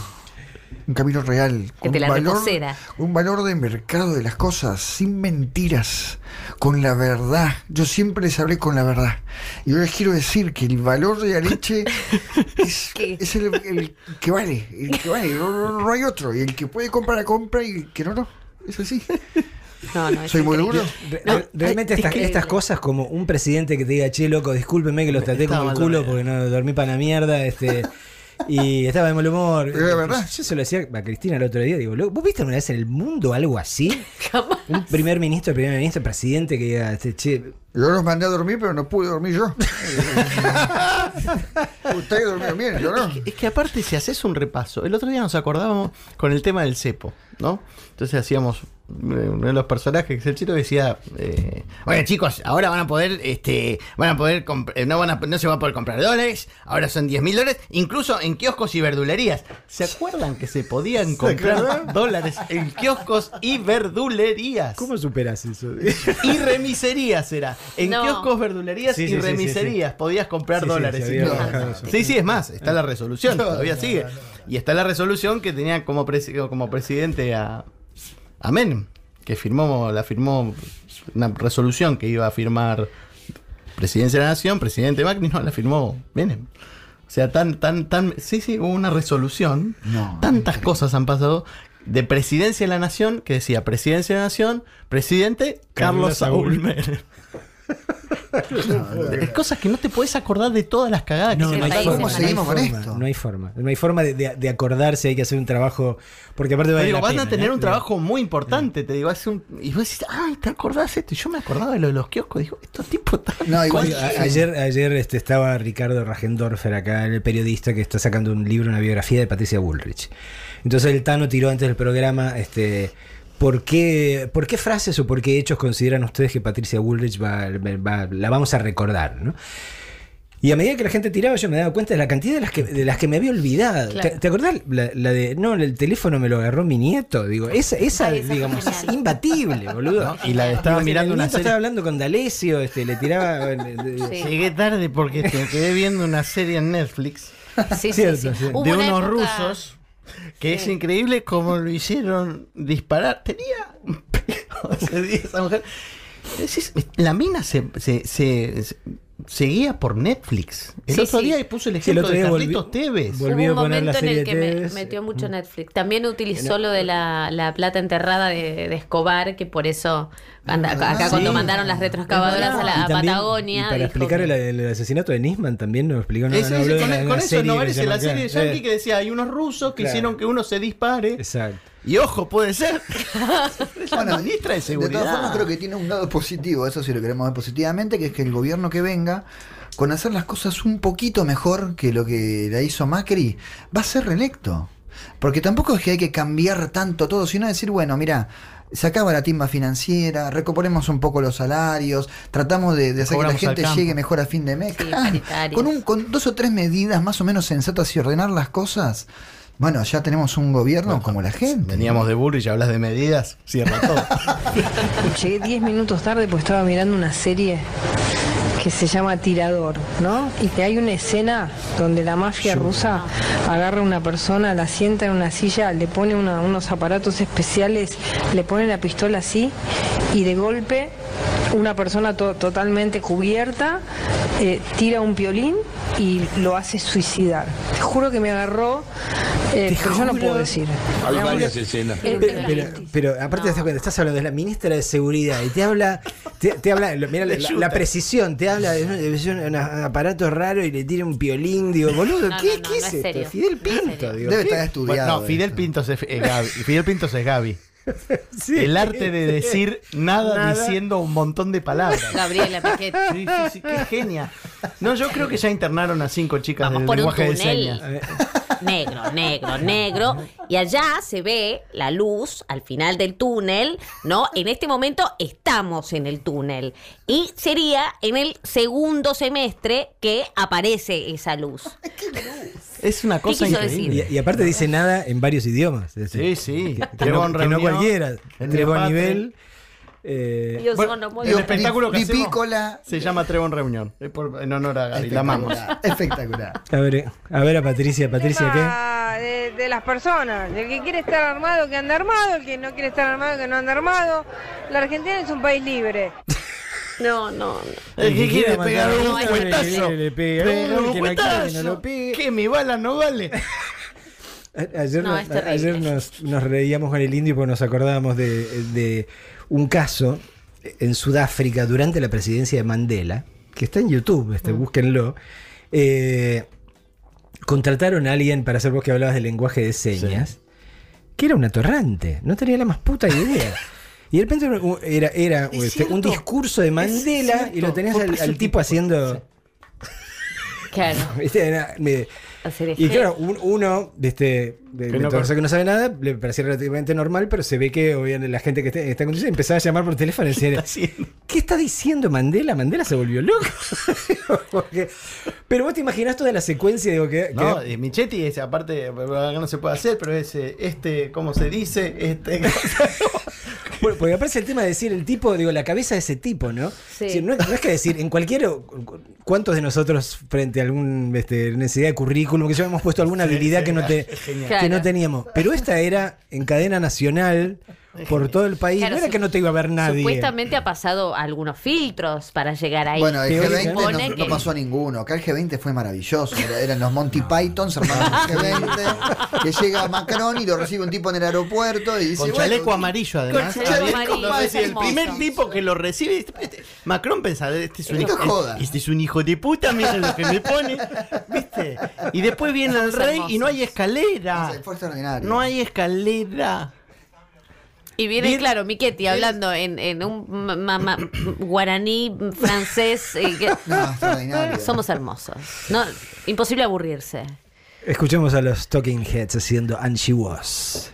Un camino real. Que te la reposera. un valor de mercado de las cosas, sin mentiras, con la verdad. Yo siempre les hablé con la verdad. Y yo les quiero decir que el valor de la leche [LAUGHS] es, es el, el que vale. El que vale. No, no- no hay otro. Y el que puede comprar, la compra y el que no, no. Es así. No, no, es Soy muy duro. Re- No, re- realmente es estas, que- estas cosas como un presidente que te diga, che, loco, discúlpeme que los traté como el culo dormido". porque no dormí para la mierda, este. Y estaba de mal humor. Verdad. Yo se lo decía a Cristina el otro día, digo, "Loco, ¿vos viste alguna vez en el mundo algo así? [LAUGHS] Un primer ministro, primer ministro, presidente que diga, este, che, Yo los mandé a dormir, pero no pude dormir yo. [LAUGHS] Ustedes durmieron bien, yo no. Es que aparte, si haces un repaso, el otro día nos acordábamos con el tema del cepo, ¿no? Entonces hacíamos eh, uno de los personajes, que es el chito, decía, eh, bueno chicos, ahora van a poder, este, van a poder, eh, no, van a, no se va a poder comprar dólares, ahora son 10 mil dólares, incluso en kioscos y verdulerías. ¿Se acuerdan que se podían comprar dólares en kioscos y verdulerías? ¿cómo superas eso? Y remiserías era. En No. kioscos, verdulerías Sí, y sí, sí, sí, remiserías podías comprar dólares. y eso. Sí, sí, es más, está la resolución, No, todavía no, sigue. no, no. Y está la resolución que tenía como, presi- como presidente a, a Menem, que firmó, la firmó una resolución que iba a firmar presidencia de la nación, presidente Macri, no, la firmó Menem. O sea, tan, tan, tan, sí, sí, hubo una resolución. No. Tantas cosas han pasado de presidencia de la nación, que decía presidencia de la nación, presidente Carlos, Carlos Saúl. Menem. Cosas que no te puedes acordar de todas las cagadas No, que no se hay, forma, no hay forma, no hay forma. No hay forma de, de- de acordarse, hay que hacer un trabajo. Porque aparte Te vale digo, van pena, a tener ¿no? un trabajo muy importante, te digo, hace un. Y vos decís, ay, ¿te acordás esto? Y yo me acordaba de lo de los kioscos, digo, estos tipos están. Oye, a- ayer ayer este, estaba Ricardo Rajendorfer acá, el periodista que está sacando un libro, una biografía de Patricia Bullrich. Entonces el Tano tiró antes del programa, este, ¿por qué, por qué frases o por qué hechos consideran ustedes que Patricia Bullrich va, va- la vamos a recordar? ¿no? Y a medida que la gente tiraba, yo me daba cuenta de la cantidad de las que, de las que me había olvidado. Claro. ¿Te, te acordás la, la de, no, el teléfono me lo agarró mi nieto? Digo, esa, esa, Ay, esa fue digamos, es genial. imbatible, boludo. No, y la de estaba Digo, mirando el una nieto serie- estaba hablando con D'Alessio, este, le tiraba... [LAUGHS] Llegué tarde porque te quedé viendo una serie en Netflix. Sí, sí, Cierto, sí. de unos época- rusos que es increíble cómo lo hicieron disparar. Tenía un día [LAUGHS] esa mujer. Decís, La mina se, se, se- se- seguía por Netflix. El Sí, otro sí. día puso el Sí, el ejemplo de Carlitos Tevez. Hubo un a poner la momento en el que me metió mucho Netflix. También utilizó lo de la, la plata enterrada de, de Escobar, que por eso anda- acá cuando mandaron las retroexcavadoras a la Y a también, Patagonia. y para dijo explicar que- el, el asesinato de Nisman también nos explicó. No, habló de con, la- con una eso no se la serie de. Yankee Eh, que decía hay unos rusos que Claro. hicieron que uno se dispare. Exacto. Y ojo, puede ser. [LAUGHS] Bueno, ministra de De Seguridad. todas formas, creo que tiene un lado positivo, eso sí lo queremos ver positivamente, que es que el gobierno que venga, con hacer las cosas un poquito mejor que lo que la hizo Macri, va a ser reelecto. Porque tampoco es que hay que cambiar tanto todo, sino decir, bueno, mira, se acaba la timba financiera, recomponemos un poco los salarios, tratamos de, de hacer que la gente llegue mejor a fin de mes. Sí, Ah, con, un, con dos o tres medidas más o menos sensatas y ordenar las cosas, bueno, ya tenemos un gobierno como la gente. Veníamos de burro y ya hablas de medidas, cierra todo. [LAUGHS] Llegué 10 minutos tarde porque estaba mirando una serie que se llama Tirador, ¿no? Y que hay una escena donde la mafia rusa agarra a una persona, la sienta en una silla, le pone una- unos aparatos especiales, le pone la pistola así y de golpe una persona to- totalmente cubierta eh, tira un piolín y lo hace suicidar. Te juro que me agarró, eh, pero yo no puedo decir. Hay varias escenas. Pero, pero, pero aparte cuenta, estás hablando de la ministra de Seguridad y te habla, te, te habla, mira la, la- la precisión, te habla de un, de un- un aparato raro y le tira un piolín, digo, boludo, No, ¿qué, no, no, ¿qué no es es esto? serio. Fidel Pinto, digo. Debe ¿qué? estar estudiado. Bueno, no, Fidel esto. Pintos es, es Gaby. Fidel Pintos es Gaby. [LAUGHS] Sí. El arte de decir nada, Nada. diciendo un montón de palabras. [LAUGHS] Gabriela Paquet. Sí, sí, sí, qué genia. No, yo creo que ya internaron a cinco chicas Vamos del por un lenguaje de túnel. señas. Negro, negro, negro. Y allá se ve la luz al final del túnel, ¿no? En este momento estamos en el túnel. Y sería en el segundo semestre que aparece esa luz. Es una cosa increíble. Y, y aparte dice nada en varios idiomas. es Sí, decir, sí. Que, que no, que no cualquiera. Neopatre. nivel. Eh, Bueno, muy el espectáculo que Di hacemos Pícola. se llama Trevon Reunión. Es por- en honor a Gaby. La amamos. Espectacular. A ver, a ver a Patricia, Patricia, ¿qué? de, de las personas. El que quiere estar armado, que anda armado. El que no quiere estar armado, que no anda armado. La Argentina es un país libre. [LAUGHS] No, no, no. El que quiere pegar un cuetazo. le pega. Pega Uy, un que no que no cuetazo. lo pegue. Que mi bala no vale. [LAUGHS] Ayer, No, nos- ayer nos, nos reíamos con el indio porque nos acordábamos de, de un caso en Sudáfrica durante la presidencia de Mandela, que está en YouTube, este, Mm. búsquenlo. Eh, contrataron a alguien para hacer vos que hablabas del lenguaje de señas, que era un atorrante, no tenía la más puta idea. [LAUGHS] Y de repente era, era Es este, un discurso de Mandela y lo tenías al, tipo haciendo... Claro. [LAUGHS] ¿viste? Era- me- Hacer y claro, un- uno de este de, Que de no que no sabe nada, le parecía relativamente normal, pero se ve que obviamente la gente que está, está en condiciones empezaba a llamar por teléfono y decía, haciendo? ¿qué está diciendo Mandela? Mandela se volvió loco. [LAUGHS] Porque- pero vos te imaginás toda la secuencia, digo, que, No, que- y Michetti es aparte, no se puede hacer, pero es este, ¿cómo se dice? Este. [LAUGHS] Bueno, porque aparece el tema de decir el tipo, digo, la cabeza de ese tipo, ¿no? Sí. No, no es que decir, en cualquier. ¿Cuántos de nosotros, frente a alguna necesidad de currículum, que ya hemos puesto alguna habilidad sí, que, no te, [LAUGHS] que no teníamos? Pero esta era en cadena nacional. Por todo el país. Claro, no era que no te iba a ver nadie. Supuestamente ha pasado algunos filtros para llegar ahí. Bueno, el Se G20 supone no, que- no pasó a ninguno. Acá el G20 fue maravilloso. Era- eran los Monty Pythons armados el G20. Que llega Macron y lo recibe un tipo en el aeropuerto y dice. Con bueno, chaleco amarillo, además. Con chaleco amarillo, no, es es el primer tipo que lo recibe. este- Macron pensaba, este es un Esto hijo, es joda. este es un hijo de puta, mira lo que me pone. ¿Viste? Y después viene el rey y no hay escalera. No hay escalera. Y viene, Bien. claro, Miquetti hablando en, en un ma- ma- ma- guaraní francés. eh, que- [LAUGHS] No. Somos hermosos. No, imposible aburrirse. Escuchemos a los Talking Heads haciendo And She Was.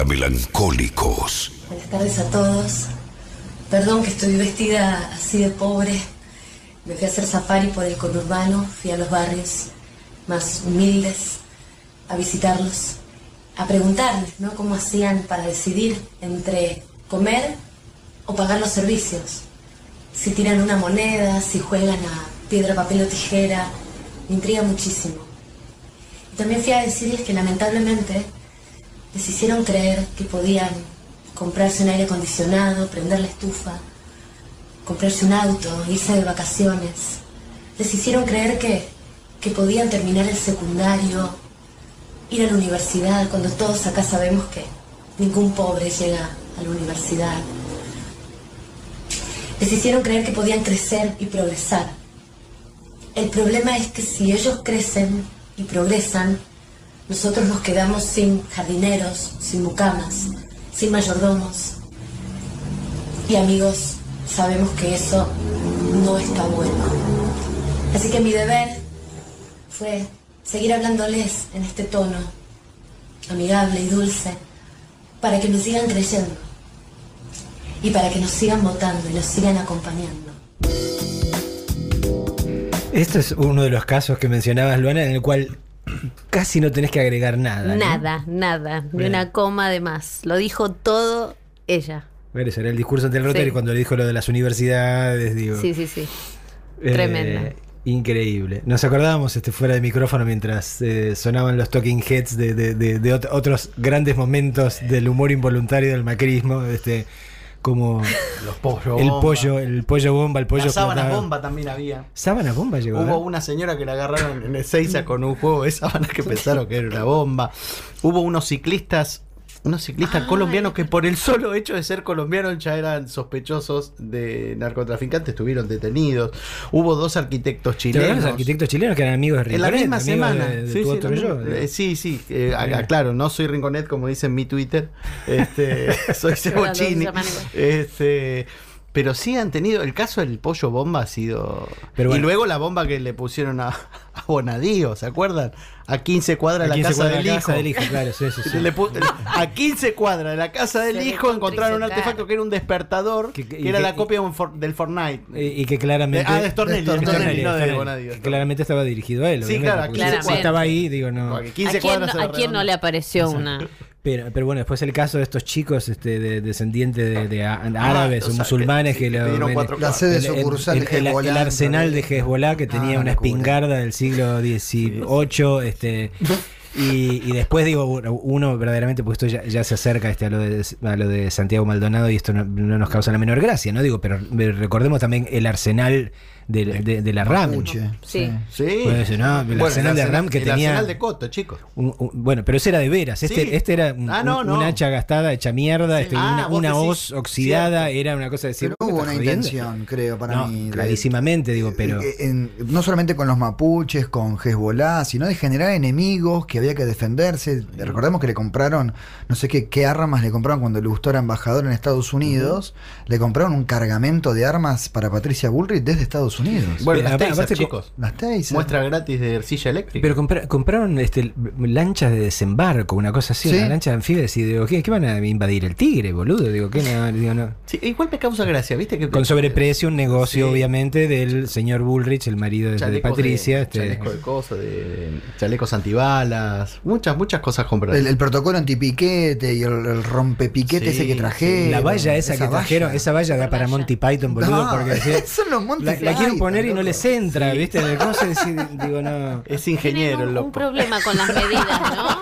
Para melancólicos. Buenas tardes a todos. Perdón que estoy vestida así de pobre. Me fui a hacer safari por el conurbano, fui a los barrios más humildes a visitarlos, a preguntarles ¿no? cómo hacían para decidir entre comer o pagar los servicios. Si tiran una moneda, si juegan a piedra, papel o tijera. Me intriga muchísimo. Y también fui a decirles que lamentablemente les hicieron creer que podían comprarse un aire acondicionado, prender la estufa, comprarse un auto, irse de vacaciones, Les hicieron creer que, que podían terminar el secundario, ir a la universidad, cuando todos acá sabemos que ningún pobre llega a la universidad. Les hicieron creer que podían crecer y progresar. El problema es que si ellos crecen y progresan, nosotros nos quedamos sin jardineros, sin mucamas, sin mayordomos. Y amigos, sabemos que eso no está bueno. Así que mi deber fue seguir hablándoles en este tono, amigable y dulce, para que me sigan creyendo y para que nos sigan votando y nos sigan acompañando. Esto es uno de los casos que mencionabas, Luana, en el cual casi no tenés que agregar nada. ¿no? Nada, nada, ni una coma de más. Lo dijo todo ella. Bueno, ese era el discurso ante el Rotary Sí. cuando le dijo lo de las universidades, digo. Sí, sí, sí. Eh, Tremenda. Increíble. Nos acordábamos este, fuera de micrófono mientras eh, sonaban los talking heads de, de- de- de ot- otros grandes momentos del humor involuntario del macrismo, este, como Los pollo el bomba. pollo, el pollo bomba, el pollo La sábana explotado. bomba también había. Sábana bomba llegó. Hubo ¿eh? una señora que la agarraron en Ezeiza con un juego de sábanas que [LAUGHS] pensaron que era una bomba. Hubo unos ciclistas, unos ciclistas colombianos que por el solo hecho de ser colombianos ya eran sospechosos de narcotraficantes, estuvieron detenidos. Hubo dos arquitectos ¿Te acuerdas chilenos. los arquitectos chilenos que eran amigos de En la Rinconet, misma amigos semana. de- de sí, tu sí, otro la yo, misma- de- eh, sí, sí. eh, Bien. aclaro, no soy Rinconet como dice en mi Twitter. [LAUGHS] Este, [LAUGHS] soy Cebochini. Este, pero sí han tenido. El caso del pollo bomba ha sido. Pero y bueno. luego la bomba que le pusieron a, a Bonadío, ¿se acuerdan? A 15 cuadras de A la 15 casa cuadras del de la hijo. casa del hijo, claro, sí, sí, sí. A 15 cuadras de la casa del Se hijo encontraron un artefacto que era un despertador, que, y era que- la copia For- del Fortnite. Y, y que claramente. Ah, de Stornelli, de de Stornelli, no de Stornelli, Bonadío. que claramente estaba dirigido a él. Sí, claro, claramente. si estaba ahí, digo, no. ¿A quién, no, a quién no le apareció una? Pero, pero bueno, después el caso de estos chicos este, de, descendientes de, de á- árabes o o sea, musulmanes que- que, lo- La sede el- el- sucursal de el- el- Hezbollah el arsenal en de Hezbollah que tenía Ah, una locura. espingarda del siglo [LAUGHS] XVIII. Este, y, y después digo, uno- uno verdaderamente, pues esto ya, ya se acerca este, a, lo de, a lo de Santiago Maldonado y esto no, no nos causa la menor gracia, ¿no? Digo, pero recordemos también el arsenal de, de- de la RAM. Mapuche, Sí. Sí. Puede ser, ¿no? El Bueno, arsenal de RAM que el tenía. arsenal de Coto, chicos. un- un- bueno, pero ese era de veras. Este, Sí. este era un, Ah, no, hacha gastada, hecha mierda, este, Ah, una, una hoz oxidada, cierto. era una cosa de decir. Pero ¿vos me hubo una jodiendo? intención, creo, para No, mí. de- clarísimamente, digo, pero. en- no solamente con los mapuches, con Hezbollah, sino de generar enemigos que había que defenderse. Recordemos que le compraron, no sé qué, qué armas le compraron cuando le gustó era embajador en Estados Unidos. Le compraron un cargamento de armas para Patricia Bullrich desde Estados Unidos. Bueno, las aparte- Taser, aparte chicos. Las. Muestra gratis de arcilla eléctrica. Pero compra- compraron este, lanchas de desembarco, una cosa así, Sí. una lancha de anfibios, y digo, ¿qué, qué van a invadir? ¿El tigre, boludo? Digo, ¿qué no? Digo, no. Sí, igual me causa gracia, ¿viste? Que Con sobreprecio, un negocio, Sí. obviamente, del señor Bullrich, el marido de, de Patricia. de, este, chaleco de coso, de chalecos antibalas, muchas, muchas cosas compraron. El, el protocolo antipiquete y el, el rompepiquete Sí, ese que trajeron. La valla esa, que valla. trajeron, esa valla da para Monty Python, boludo, No, porque sí, son los Monty la, la quieren Poner y no les entra, ¿viste? Digo, no. Es ingeniero un, el un loco. problema con las medidas, ¿no? [LAUGHS]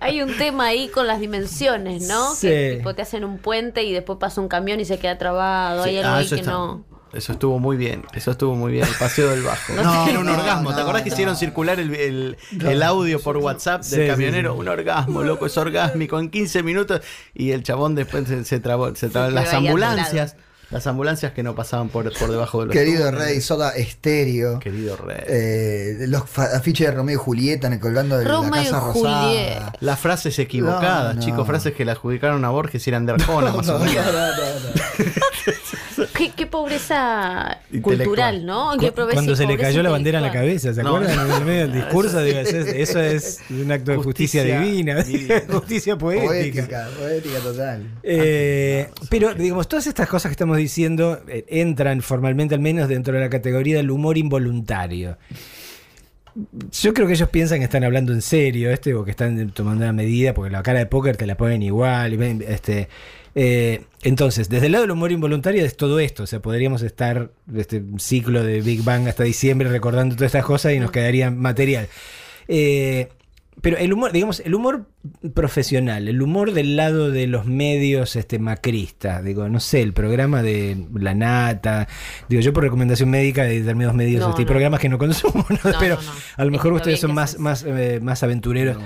Hay un tema ahí con las dimensiones, ¿no? Sí. Que tipo, te hacen un puente y después pasa un camión y se queda trabado. Sí, Hay algo ah, ahí eso que está- no. Eso estuvo muy bien, eso estuvo muy bien, el paseo del bajo. No, Era un no, orgasmo, ¿te no, acordás que no. hicieron circular el, el- el audio por WhatsApp del Sí, camionero? sí. Un orgasmo, loco, es orgásmico en 15 minutos. Y el chabón después se, se trabó, se trabó- las ambulancias, las ambulancias que no pasaban por, por debajo de los Querido túneles. Rey, Soda Estéreo. Querido Rey. Eh, los afiches de Romeo y Julieta colgando de Romeo la y Casa Julieta. Rosada. Las frases equivocadas, No, no. chicos, frases que le adjudicaron a Borges y eran de Arjona, [LAUGHS] más o menos. [LAUGHS] Qué, qué pobreza cultural, ¿no? Qué Cu- pobreza- Cuando se le cayó la bandera en la cabeza, ¿se No, acuerdan? no. En el medio del discurso, digo, eso, es, eso es un acto de justicia, divina, divina. [LAUGHS] justicia poética. Poética, poética total. Eh, pero, digamos, todas estas cosas que estamos diciendo eh, entran formalmente al menos dentro de la categoría del humor involuntario. Yo creo que ellos piensan que están hablando en serio, este, o que están tomando una medida, porque la cara de póker te la ponen igual. y ven, Este, eh, entonces, desde el lado del humor involuntario es todo esto. O sea, podríamos estar este un ciclo de Big Bang hasta diciembre recordando todas estas cosas y nos quedaría material. Eh, Pero el humor, digamos, el humor profesional, el humor del lado de los medios este, macristas, digo, no sé, el programa de La Nata, digo, yo por recomendación médica de determinados medios, No, este, hay no. programas que no consumo, [LAUGHS] ¿no? No, pero no, no. a lo mejor ustedes son más, más, eh, más aventureros.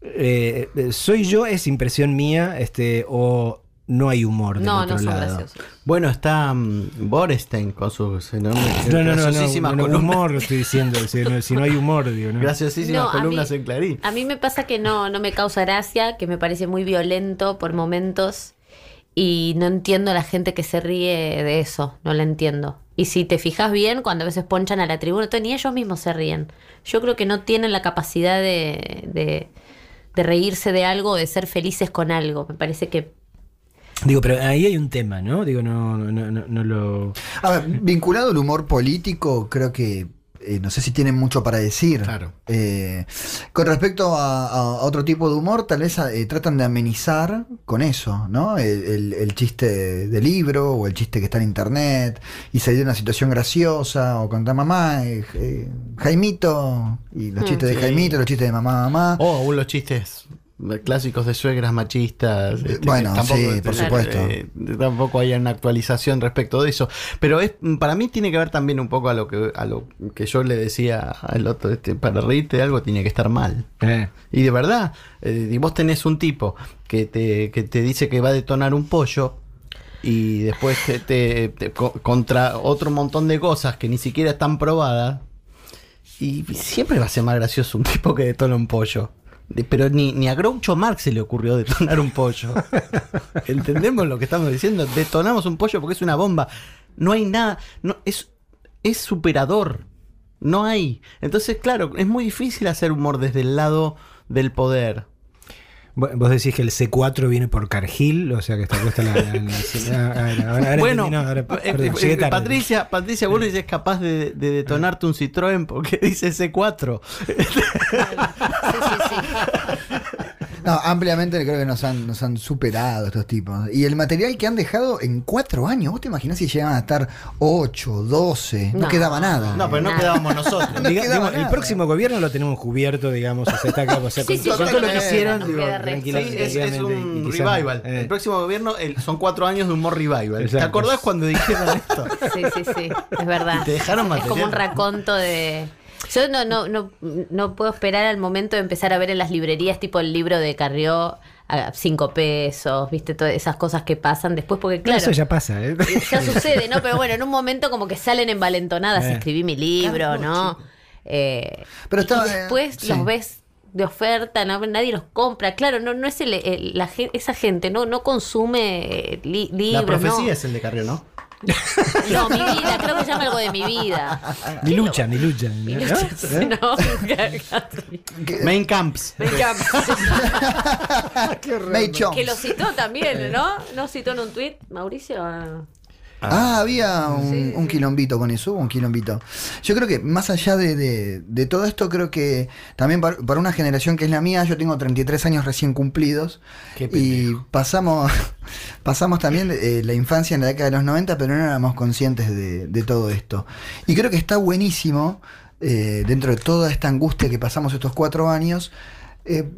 Eh, ¿Soy yo, es impresión mía, este, o no hay humor del No, otro no son lado? graciosos. Bueno, está mm, Borestein con su enorme- No, no, no, no, no, humor lo estoy diciendo, si no, si no hay humor, digo, ¿no? Graciosísimas No, columnas mí- en Clarín. A mí me pasa que no, no me causa gracia, que me parece muy violento por momentos y no entiendo a la gente que se ríe de eso, no la entiendo. Y si te fijas bien, cuando a veces ponchan a la tribuna, ni ellos mismos se ríen. Yo creo que no tienen la capacidad de, de, de reírse de algo, de ser felices con algo. Me parece que Digo, pero ahí hay un tema, ¿no? Digo, no, no, no, no lo... A ver, vinculado al humor político, creo que eh, no sé si tienen mucho para decir. Claro. Eh, con respecto a, a otro tipo de humor, tal vez eh, tratan de amenizar con eso, ¿no? El, el- el chiste de libro o el chiste que está en internet y salir de una situación graciosa o contar mamá, eh, eh, Jaimito y los Mm. chistes de. Jaimito, los chistes de mamá, mamá. O aún los chistes clásicos de suegras machistas. este, bueno, tampoco, sí, por este, supuesto. eh, tampoco hay una actualización respecto de eso. Pero es para mí tiene que ver también un poco a lo que a lo que yo le decía al otro, este, para reírte de algo tiene que estar mal. Eh. Y de verdad, eh, y vos tenés un tipo que te, que te dice que va a detonar un pollo y después te, te- te- co- contra otro montón de cosas que ni siquiera están probadas. Y siempre va a ser más gracioso un tipo que detona un pollo. Pero ni, ni a Groucho Marx se le ocurrió detonar un pollo. [LAUGHS] ¿Entendemos lo que estamos diciendo? Detonamos un pollo porque es una bomba. No hay nada. No, es, es superador. No hay. Entonces, claro, es muy difícil hacer humor desde el lado del poder. Vo- Vos decís que el C4 viene por Cargill, o sea que está puesta la... la- bueno, eh, eh, tarde. Patricia, Patricia Bullrich es capaz de, de detonarte un Citroën porque dice C4. No, ampliamente creo que nos han, nos han superado estos tipos. Y el material que han dejado en cuatro años, ¿vos te imaginás si llegaban a estar 8, 12? No, No. quedaba nada. No, pero no quedábamos nosotros. [LAUGHS] No Diga- quedaba digamos, el próximo gobierno lo tenemos cubierto, digamos, está acá, o sea, [LAUGHS] Sí, con, sí, con todo lo que hicieron, digo, Sí, es, un y revival. eh. El próximo gobierno el- son cuatro años de humor revival. ¿Te Exacto. acordás cuando dijeron esto? [LAUGHS] Sí, sí, sí, es verdad. Y te dejaron es como material. un raconto de... Yo no, no, no, no puedo esperar al momento de empezar a ver en las librerías tipo el libro de Carrió a cinco pesos, viste, todas esas cosas que pasan después, porque claro, Eso ya pasa, ¿eh? ya sucede, ¿no? Pero bueno, en un momento como que salen envalentonadas, Eh. escribí mi libro, ¿no? Eh, Pero y estaba, eh, después sí. los ves de oferta, no- nadie los compra. Claro, no, no es el, el- la esa gente, no, no consume eh, li- libros. La profecía no. es el de Carrió, ¿no? [LAUGHS] No, mi vida, creo que se llama algo de mi vida. Mi lucha, mi lucha. Mi ¿no? lucha, ¿Eh? no. [LAUGHS] Main Camps. [LAUGHS] May Jones. Que lo citó también, ¿no? ¿No citó en un tuit, Mauricio? Ah. Ah, había un, un quilombito con eso, hubo un quilombito. Yo creo que más allá de, de- de todo esto, creo que también para, para una generación que es la mía, yo tengo 33 años recién cumplidos y pasamos, [LAUGHS] pasamos también eh, la infancia en la década de los 90, pero no éramos conscientes de, de todo esto. Y creo que está buenísimo, eh, dentro de toda esta angustia que pasamos estos cuatro años, eh,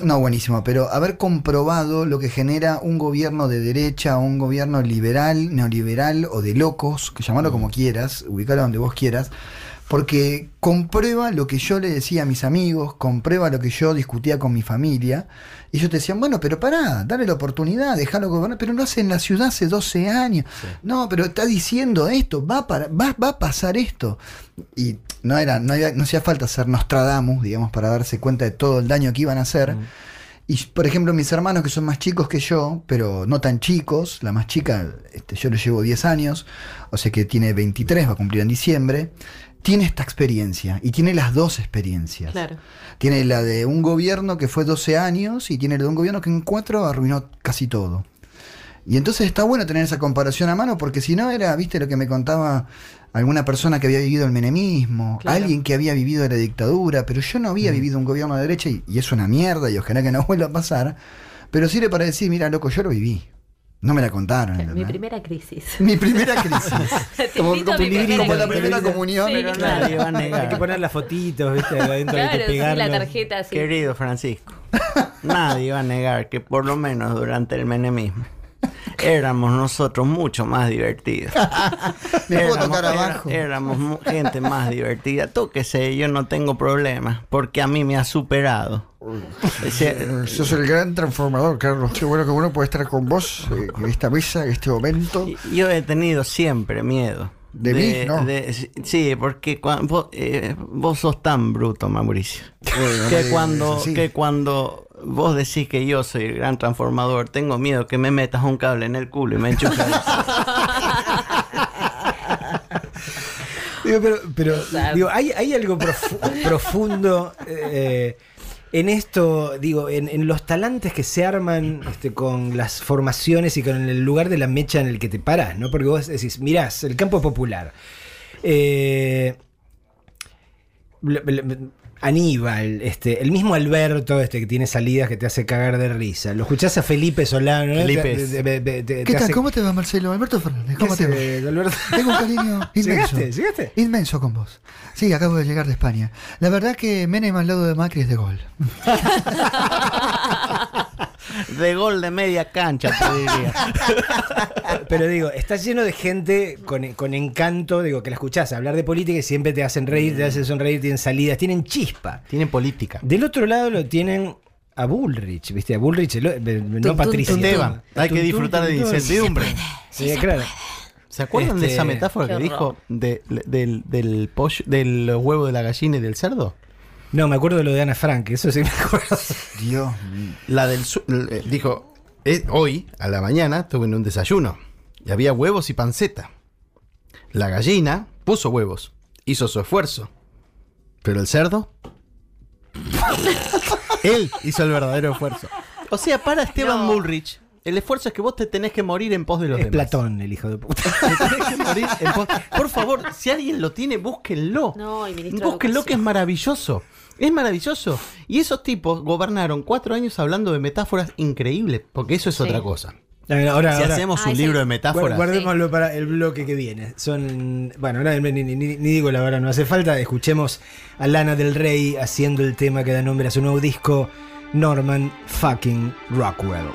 no, buenísimo, pero haber comprobado lo que genera un gobierno de derecha, un gobierno liberal, neoliberal o de locos, que llamarlo como quieras, ubicarlo donde vos quieras, porque comprueba lo que yo le decía a mis amigos, comprueba lo que yo discutía con mi familia, y ellos te decían, bueno, pero pará, dale la oportunidad, déjalo gobernar, pero lo hace en la ciudad hace 12 años, no, pero está diciendo esto, va, para, va, va a pasar esto. Y no, era, no, había- no hacía falta ser Nostradamus, digamos, para darse cuenta de todo el daño que iban a hacer. Y por ejemplo, mis hermanos que son más chicos que yo, pero no tan chicos, la más chica, este, yo le llevo 10 años, o sea que tiene 23, va a cumplir en diciembre, tiene esta experiencia y tiene las dos experiencias. Claro. Tiene la de un gobierno que fue 12 años y tiene la de un gobierno que en 4 arruinó casi todo. Y entonces está bueno tener esa comparación a mano porque si no era, viste, lo que me contaba alguna persona que había vivido el menemismo, Claro. alguien que había vivido la dictadura, pero yo no había vivido un gobierno de derecha y, y es una mierda y ojalá que no vuelva a pasar, pero sirve para decir, mira, loco, yo lo viví. No me la contaron. Mi primera crisis. [LAUGHS] Mi primera crisis. [LAUGHS] Te como como mi primera como la primera comunión. Sí, Pero claro. nadie va a negar. Hay que poner las fotitos, ¿viste? Adentro hay Claro, que sí, la tarjeta. Querido Francisco, nadie va a negar que por lo menos durante el menemismo éramos nosotros mucho más divertidos. [LAUGHS] Me puedo Éramos- tocar era- abajo. éramos gente más divertida. Tóquese, yo no tengo problemas porque a mí me ha superado. Ese- Sos el gran transformador, Carlos. Qué bueno que uno puede estar con vos eh, en esta mesa, en este momento. Yo he tenido siempre miedo. ¿De mí? No. de- sí, porque vos, eh, vos sos tan bruto, Mauricio. Bueno, que, cuando, que cuando vos decís que yo soy el gran transformador, tengo miedo que me metas un cable en el culo y me enchufes. [LAUGHS] Digo, pero, pero digo, hay, hay algo profu- [LAUGHS] profundo eh, en esto, digo, en, en los talantes que se arman este, con las formaciones y con el lugar de la mecha en el que te parás, ¿no? Porque vos decís, mirás, el campo es popular. Eh, Aníbal, este, el mismo Alberto, este que tiene salidas que te hace cagar de risa. Lo escuchás a Felipe Solano, ¿no? Felipe. Te- te- te- te- te ¿Qué tal? hace- ¿Cómo te va, Marcelo? Alberto Fernández, ¿cómo ¿Qué te va? Alberto? [LAUGHS] Tengo un cariño [LAUGHS] inmenso. ¿Llegaste? ¿Llegaste? Inmenso con vos. Sí, acabo de llegar de España. La verdad que Menem al lado de Macri es de gol. [LAUGHS] de gol de media cancha, te diría. [LAUGHS] Pero digo, está lleno de gente con, con encanto, digo, que la escuchás hablar de política y siempre te hacen reír, te hacen sonreír, tienen salidas, tienen chispa. Tienen política. Del otro lado lo tienen a Bullrich, ¿viste? A Bullrich, lo- eh, no Patricia. Esteban, hay que disfrutar de incertidumbre. Sí, claro. ¿Se acuerdan de Este, esa metáfora que dijo de- del, del pollo, del huevo de la gallina y del cerdo? No, me acuerdo de lo de Ana Frank, eso sí me [LAUGHS] acuerdo. Dios La del su- eh, dijo, eh, hoy a la mañana tuve un desayuno y había huevos y panceta. La gallina puso huevos, hizo su esfuerzo. Pero el cerdo, [LAUGHS] él hizo el verdadero esfuerzo. O sea, para Esteban Bullrich, el esfuerzo es que vos te tenés que morir en pos de los Es demás. Platón, el hijo de puta. [LAUGHS] Te tenés que morir en pos- Por favor, si alguien lo tiene, búsquenlo. No, el ministro de Búsquenlo que es maravilloso. Es maravilloso. Y esos tipos gobernaron cuatro años hablando de metáforas increíbles, porque eso es Sí. otra cosa. Ahora, si ahora- hacemos Ah, un libro de metáforas. Guar- Guardémoslo para el bloque que viene. Son. Bueno, ni- ni- ni digo la verdad, no hace falta. Escuchemos a Lana del Rey haciendo el tema que da nombre a su nuevo disco, Norman fucking Rockwell.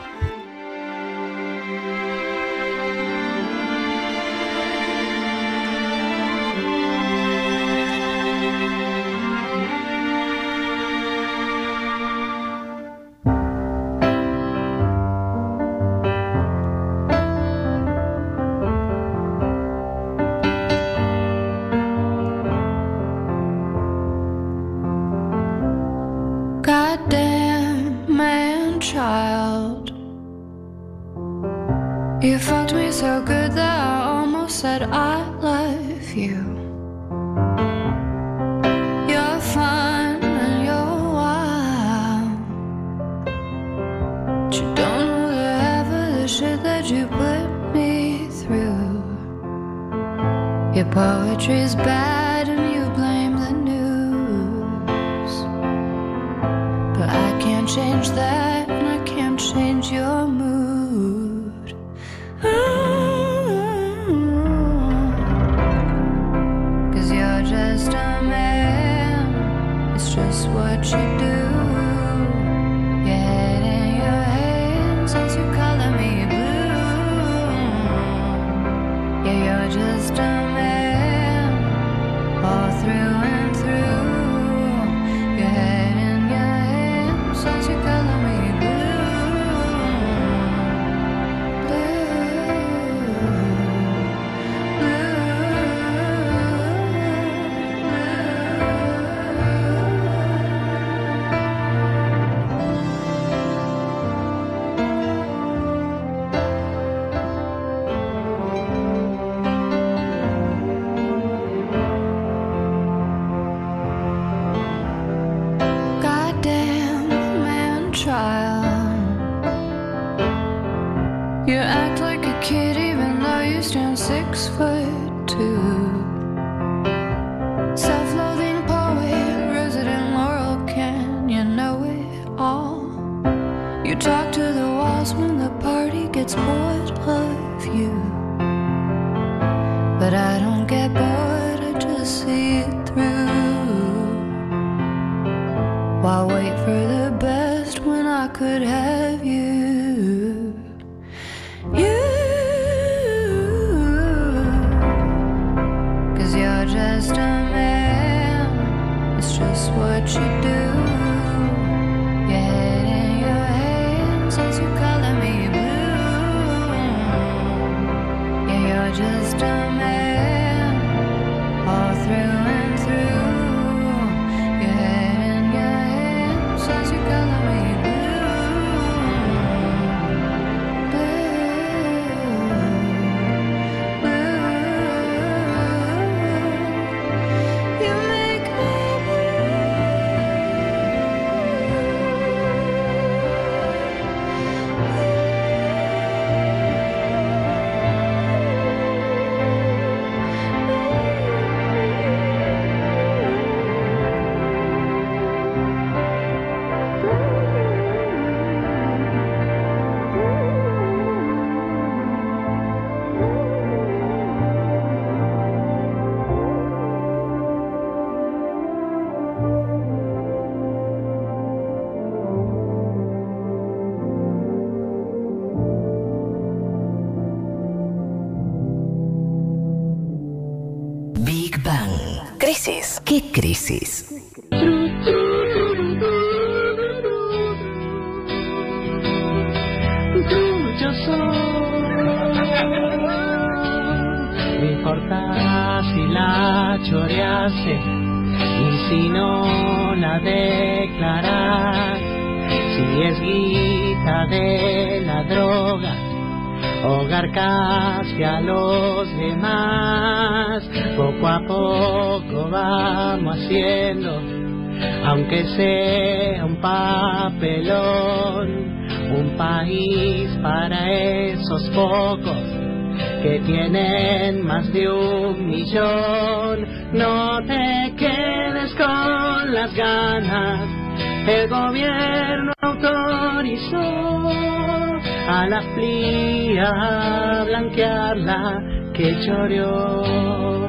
Que choreó.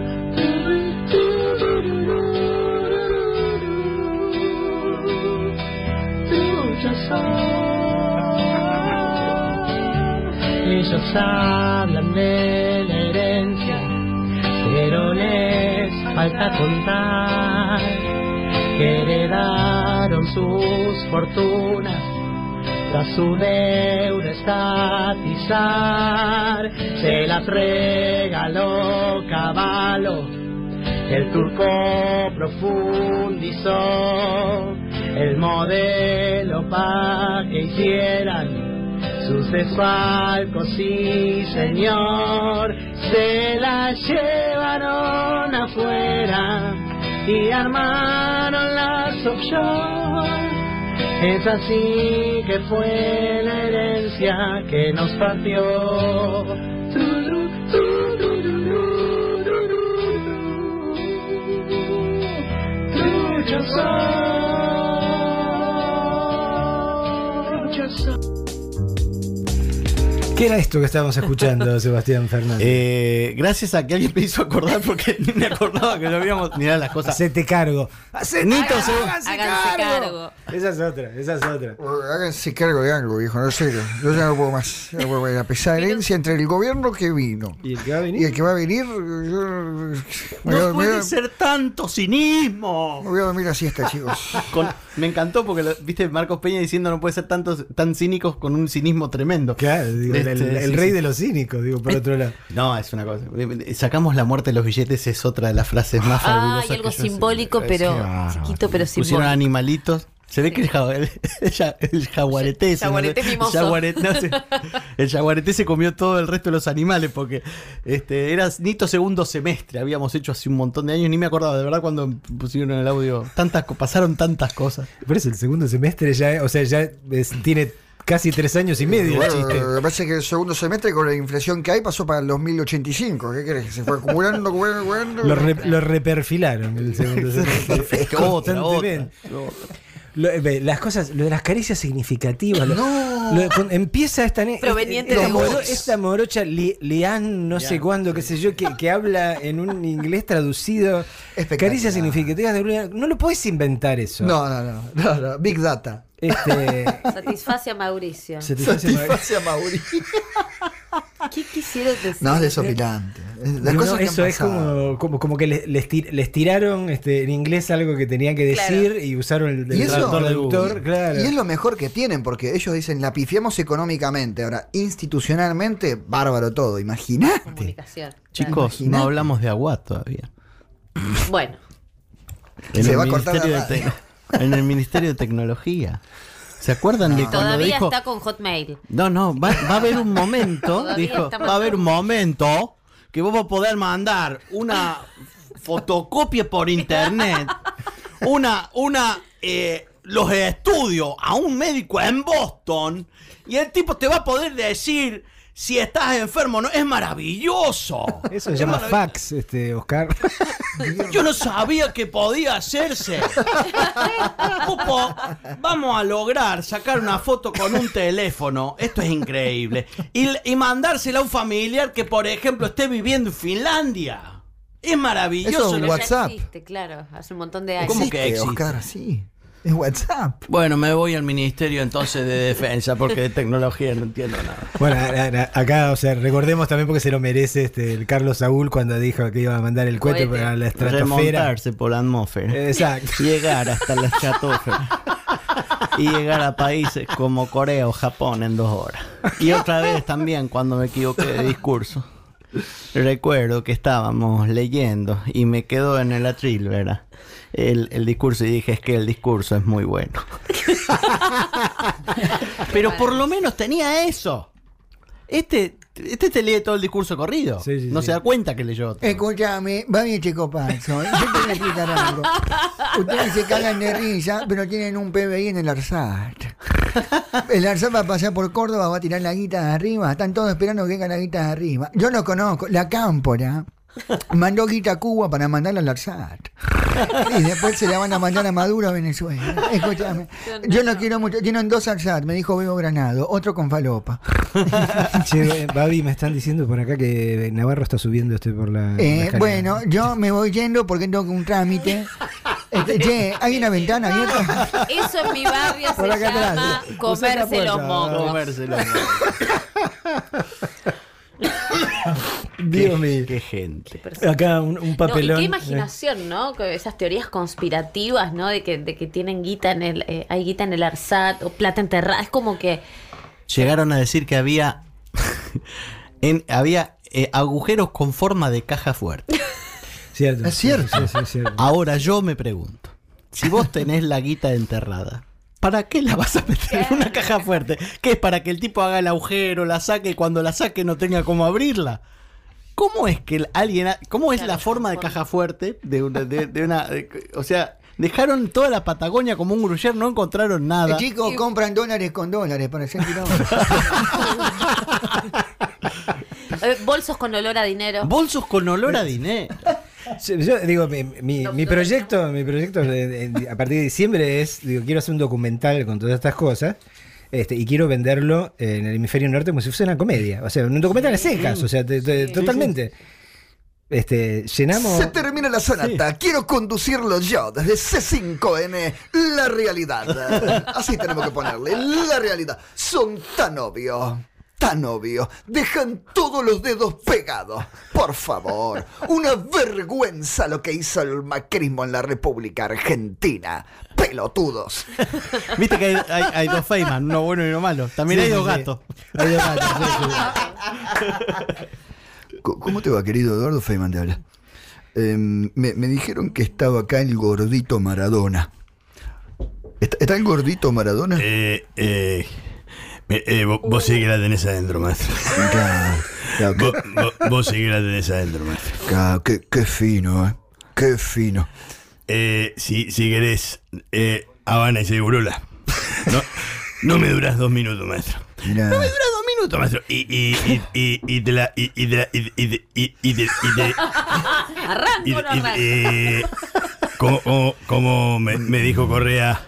Ellos hablan de la herencia, pero les falta contar que heredaron sus fortunas tras su deuda estatizar. Se las regaló caballo, el turco profundizó el modelo pa' que hicieran sus desfalcos, sí señor, se la llevaron afuera y armaron las offshore. Es así que fue la herencia que nos partió. Tuyo soy, ¿Qué era esto que estábamos escuchando, [LAUGHS] Sebastián Fernández? Eh, gracias a que alguien me hizo acordar porque ni me acordaba que lo habíamos. Mirá las cosas. Hacete cargo. Nito, se- Háganse cargo. Esa es otra, esa es otra. Háganse cargo de algo, viejo, no sé. Yo ya no puedo más. No puedo más. La pesada herencia entre el gobierno que vino ¿Y el que va a venir? y el que va a venir. Yo, voy No voy puede a- ser tanto cinismo. me voy a dormir la siesta, chicos. [LAUGHS] Con- me encantó porque lo- viste Marcos Peña diciendo no puede ser tantos tan cínicos con un cinismo tremendo. Claro, digo, el, Este, el sí, rey sí. de los cínicos, digo, por otro lado. [LAUGHS] No, es una cosa. Sacamos la muerte de los billetes, es otra de las frases más Ah, fabulosas. y algo que yo sé. simbólico, Es pero ah, chiquito, pero Pusieron simbólico. animalitos. Se ve que el, ja- [LAUGHS] el, ja- el jaguarete, Jaguarete no jaguarete, [LAUGHS] no el jaguarete se comió todo el resto de los animales porque este era Nito segundo semestre, habíamos hecho hace un montón de años, ni me acordaba, de verdad cuando pusieron el audio, tantas pasaron tantas cosas. Por eso el segundo semestre ya, o sea, ya es- tiene casi tres años y medio el Bueno, chiste. lo que pasa es que el segundo semestre, con la inflación que hay, pasó para el 2085. ¿Qué crees? Se fue acumulando, acumulando, acumulando. Lo, re- lo reperfilaron el segundo semestre. [LAUGHS] Constantemente. otra. Lo- las cosas, lo de las caricias significativas. lo- lo de cuando empieza esta, Proveniente esta, de moro- esta morocha Li- Lian, no sé cuándo, qué sé yo, que, que habla en un inglés traducido. Caricias significativas de. No lo puedes inventar eso. No, no, no, no, no, Big Data. Este, [LAUGHS] Satisface a Mauricio. Satisface a Satisface a Mauricio. [LAUGHS] ¿Qué quisieron decir? No, es desopilante. Es- Las No, cosas no, que han eso es como, como, como que les, les tir- les tiraron este, en inglés algo que tenían que decir y usaron el, el Y eso- traductor del doctor, claro. Y es lo mejor que tienen, porque ellos dicen, la pifiamos económicamente. Ahora, institucionalmente, bárbaro todo. Imagínate. Chicos, no hablamos de Aguad todavía. Bueno, En Se va a cortar la En el Ministerio de Tecnología. ¿Se acuerdan de cuando todavía dijo... está con Hotmail. No, no, va, va a haber un momento, dijo, va a haber un momento que vos vas a poder mandar una fotocopia por internet, una, una, eh, los estudios a un médico en Boston y el tipo te va a poder decir si estás enfermo o no. Es maravilloso. [LAUGHS] Eso se Es llama fax, este, Oscar. [LAUGHS] Yo no sabía que podía hacerse. Vos po- Vamos a lograr sacar una foto con un teléfono. Esto es increíble. Y, y mandársela a un familiar que, por ejemplo, esté viviendo en Finlandia. Es maravilloso. Eso es lo- WhatsApp. Ya existe, claro, hace un montón de años. ¿Cómo que existe? Oscar, sí. Es WhatsApp. Bueno, me voy al Ministerio entonces de Defensa porque de tecnología no entiendo nada. Bueno, acá, o sea, recordemos también porque se lo merece este, el Carlos Saúl cuando dijo que iba a mandar el cohete Cohete. para la estratosfera. Remontarse por la atmósfera. Exacto. Llegar hasta la estratosfera. Y llegar a países como Corea o Japón en dos horas. Y otra vez también cuando me equivoqué de discurso. Recuerdo que estábamos leyendo y me quedó en el atril, ¿verdad? El, el discurso y dije es que el discurso es muy bueno. [LAUGHS] Pero por lo menos tenía eso. Este, este te lee todo el discurso corrido. no se da cuenta que leyó otro. Escúchame, va bien chico Pazo. Yo te voy a explicar algo. Ustedes se cagan de risa, pero tienen un PBI en el ARSAT. El ARSAT va a pasar por Córdoba, va a tirar la guita de arriba. Están todos esperando que caiga la guita de arriba. Yo lo conozco. La Cámpora mandó guita a Cuba para mandarla al ARSAT. Y después se la van a mandar a Maduro a Venezuela. Escúchame. Yo no quiero mucho. Tienen dos ARSAT, me dijo Bebo Granado. Otro con falopa. [LAUGHS] Che, Babi, me están diciendo por acá que Navarro está subiendo este por la. la Eh, bueno, yo me voy yendo porque tengo un trámite. Este, che, hay una ventana abierta. Eso en mi barrio Por se acá atrás. llama comerse los mocos. Comerse los [LAUGHS] [LAUGHS] Dios mío. Qué gente. Acá un, un No, y papelón. qué imaginación, ¿no? Esas teorías conspirativas, ¿no? De que, de que tienen guita en el, eh, hay guita en el ARSAT o plata enterrada. Es como que Llegaron a decir que había [LAUGHS] en, había eh, agujeros con forma de caja fuerte. [LAUGHS] Cierto. Es cierto. Sí, sí, es cierto. Ahora yo me pregunto, si vos tenés la guita enterrada, ¿para qué la vas a meter en una [LAUGHS] caja fuerte? ¿Qué es para que el tipo haga el agujero, la saque y cuando la saque no tenga cómo abrirla? ¿Cómo es que alguien, ha- cómo es la forma de caja fuerte de una, de, de una, de- o sea, dejaron toda la Patagonia como un gruyer, no encontraron nada. Chicos, compran dólares con dólares para kilómetros. [LAUGHS] eh, bolsos con olor a dinero. Bolsos con olor a dinero. Sí, Yo digo, mi, mi- mi proyecto, mi proyecto de- de- a partir de diciembre es, digo, quiero hacer un documental con todas estas cosas. Este, y quiero venderlo en el hemisferio norte como si fuese una comedia. O sea, un documental a secas. O sea, te- te- totalmente. Este, llenamos. Se termina la sonata. Quiero conducirlo yo desde C5N. La realidad. Así tenemos que ponerle. La realidad. Son tan obvios. Tan obvios. Dejan todos los dedos pegados. Por favor. Una vergüenza lo que hizo el macrismo en la República Argentina. Pelotudos. Viste que hay, hay- hay dos Feynman, uno bueno y uno malo. También Sí, hay dos sí. gatos. Hay dos gatos, Eh, eh, eh, eh, vos, vos sí que la tenés adentro, maestro. Claro, Vos, vos- vos sí que la tenés adentro, maestro. Claro, qué, qué fino, ¿eh? Qué fino. Eh, si, si querés, eh, Habana y Segurola. No, no me duras dos minutos, maestro. Mirá. No me duras dos minutos, maestro. Y, y, y, y, y te la. Y, y te la. Y, y, y, y, y te- y te- ¿Arranco no eh, como, como, como me, me dijo Correa,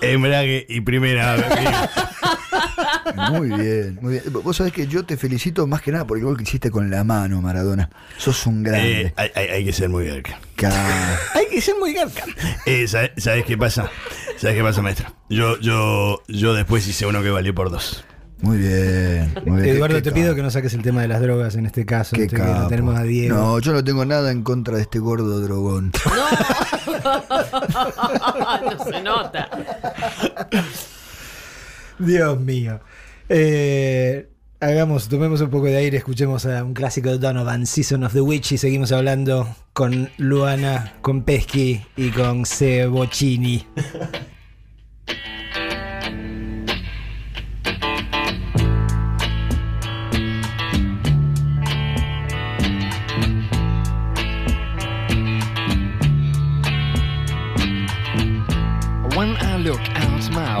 Embrague y primera. [LAUGHS] Muy bien, muy bien. Vos sabés que yo te felicito más que nada por el gol que hiciste con la mano, Maradona. Sos un grande. Eh, hay, hay- hay que ser muy garca. Ca- Hay que ser muy garca. Eh, ¿sabes, sabes qué pasa? ¿Sabes qué pasa, maestro? Yo, yo, yo después hice uno que valió por dos. Muy bien, muy bien. Eduardo, te pido que no saques el tema de las drogas en este caso. Qué este, que lo capo. tenemos a Diego. No, yo no tengo nada en contra de este gordo drogón. [LAUGHS] [LAUGHS] no se nota. Dios mío. Eh, hagamos, tomemos un poco de aire, escuchemos a un clásico de Donovan, Season of the Witch, y seguimos hablando con Luana, con Pesky y con Cebochini.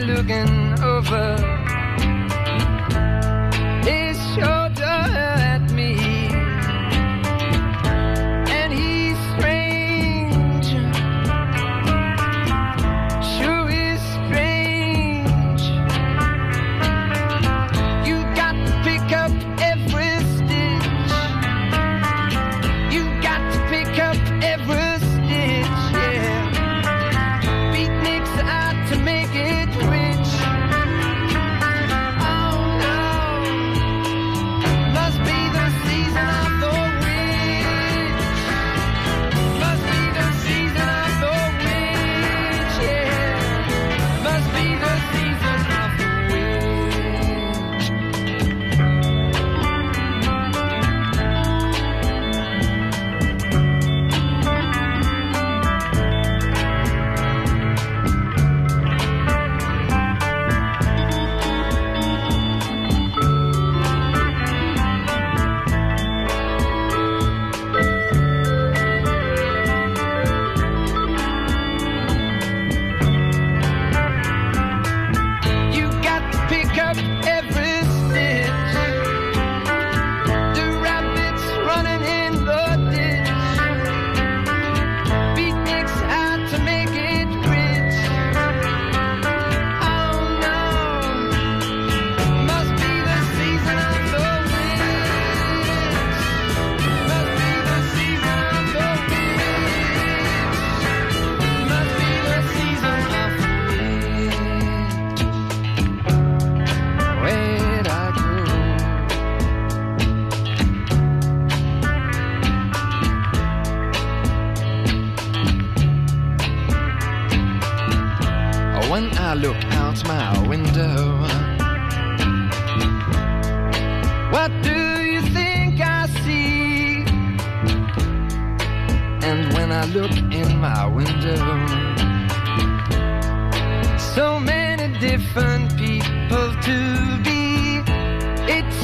looking over I look in my window, so many different people to be. It's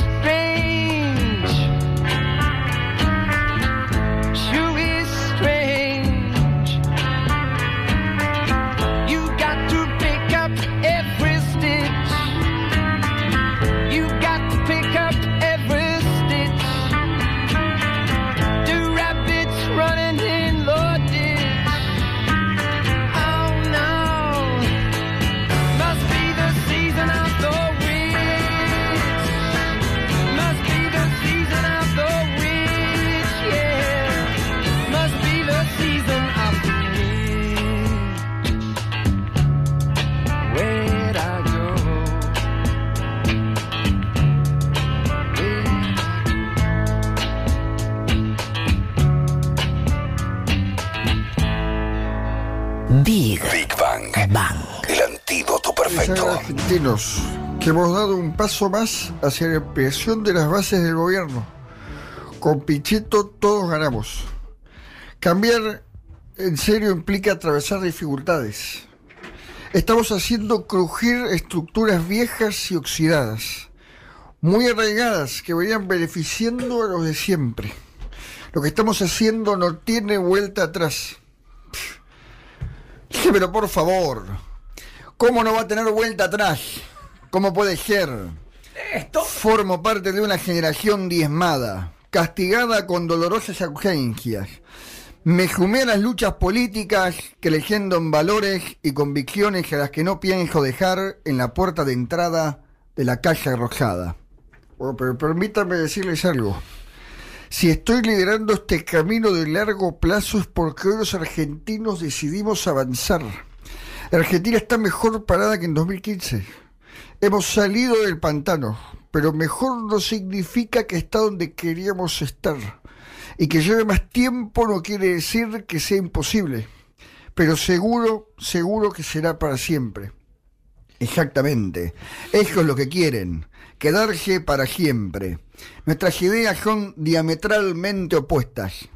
argentinos, que hemos dado un paso más hacia la ampliación de las bases del gobierno. Con Pichetto todos ganamos. Cambiar en serio implica atravesar dificultades. Estamos haciendo crujir estructuras viejas y oxidadas, muy arraigadas que venían beneficiando a los de siempre. Lo que estamos haciendo no tiene vuelta atrás. Dígamelo por favor. ¿Cómo no va a tener vuelta atrás? ¿Cómo puede ser? Formo parte de una generación diezmada, castigada con dolorosas ausencias. Me jumé a las luchas políticas, creyendo en valores y convicciones a las que no pienso dejar en la puerta de entrada de la calle rosada. Bueno, pero permítame decirles algo. Si estoy liderando este camino de largo plazo es porque hoy los argentinos decidimos avanzar. Argentina está mejor parada que en 2015. Hemos salido del pantano, pero mejor no significa que está donde queríamos estar. Y que lleve más tiempo no quiere decir que sea imposible. Pero seguro, seguro que será para siempre. Exactamente. Eso es lo que quieren. Quedarse para siempre. Nuestras ideas son diametralmente opuestas.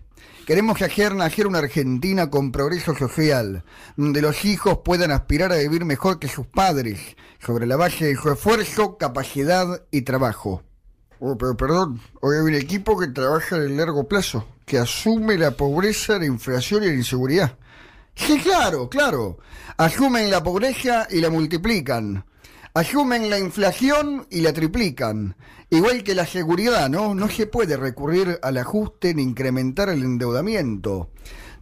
Queremos hacer nacer una Argentina con progreso social, donde los hijos puedan aspirar a vivir mejor que sus padres, sobre la base de su esfuerzo, capacidad y trabajo. Oh, pero perdón, hoy hay un equipo que trabaja en el largo plazo, que asume la pobreza, la inflación y la inseguridad. Sí, claro, claro. Asumen la pobreza y la multiplican. Asumen la inflación y la triplican. Igual que la seguridad, ¿no? No se puede recurrir al ajuste ni incrementar el endeudamiento.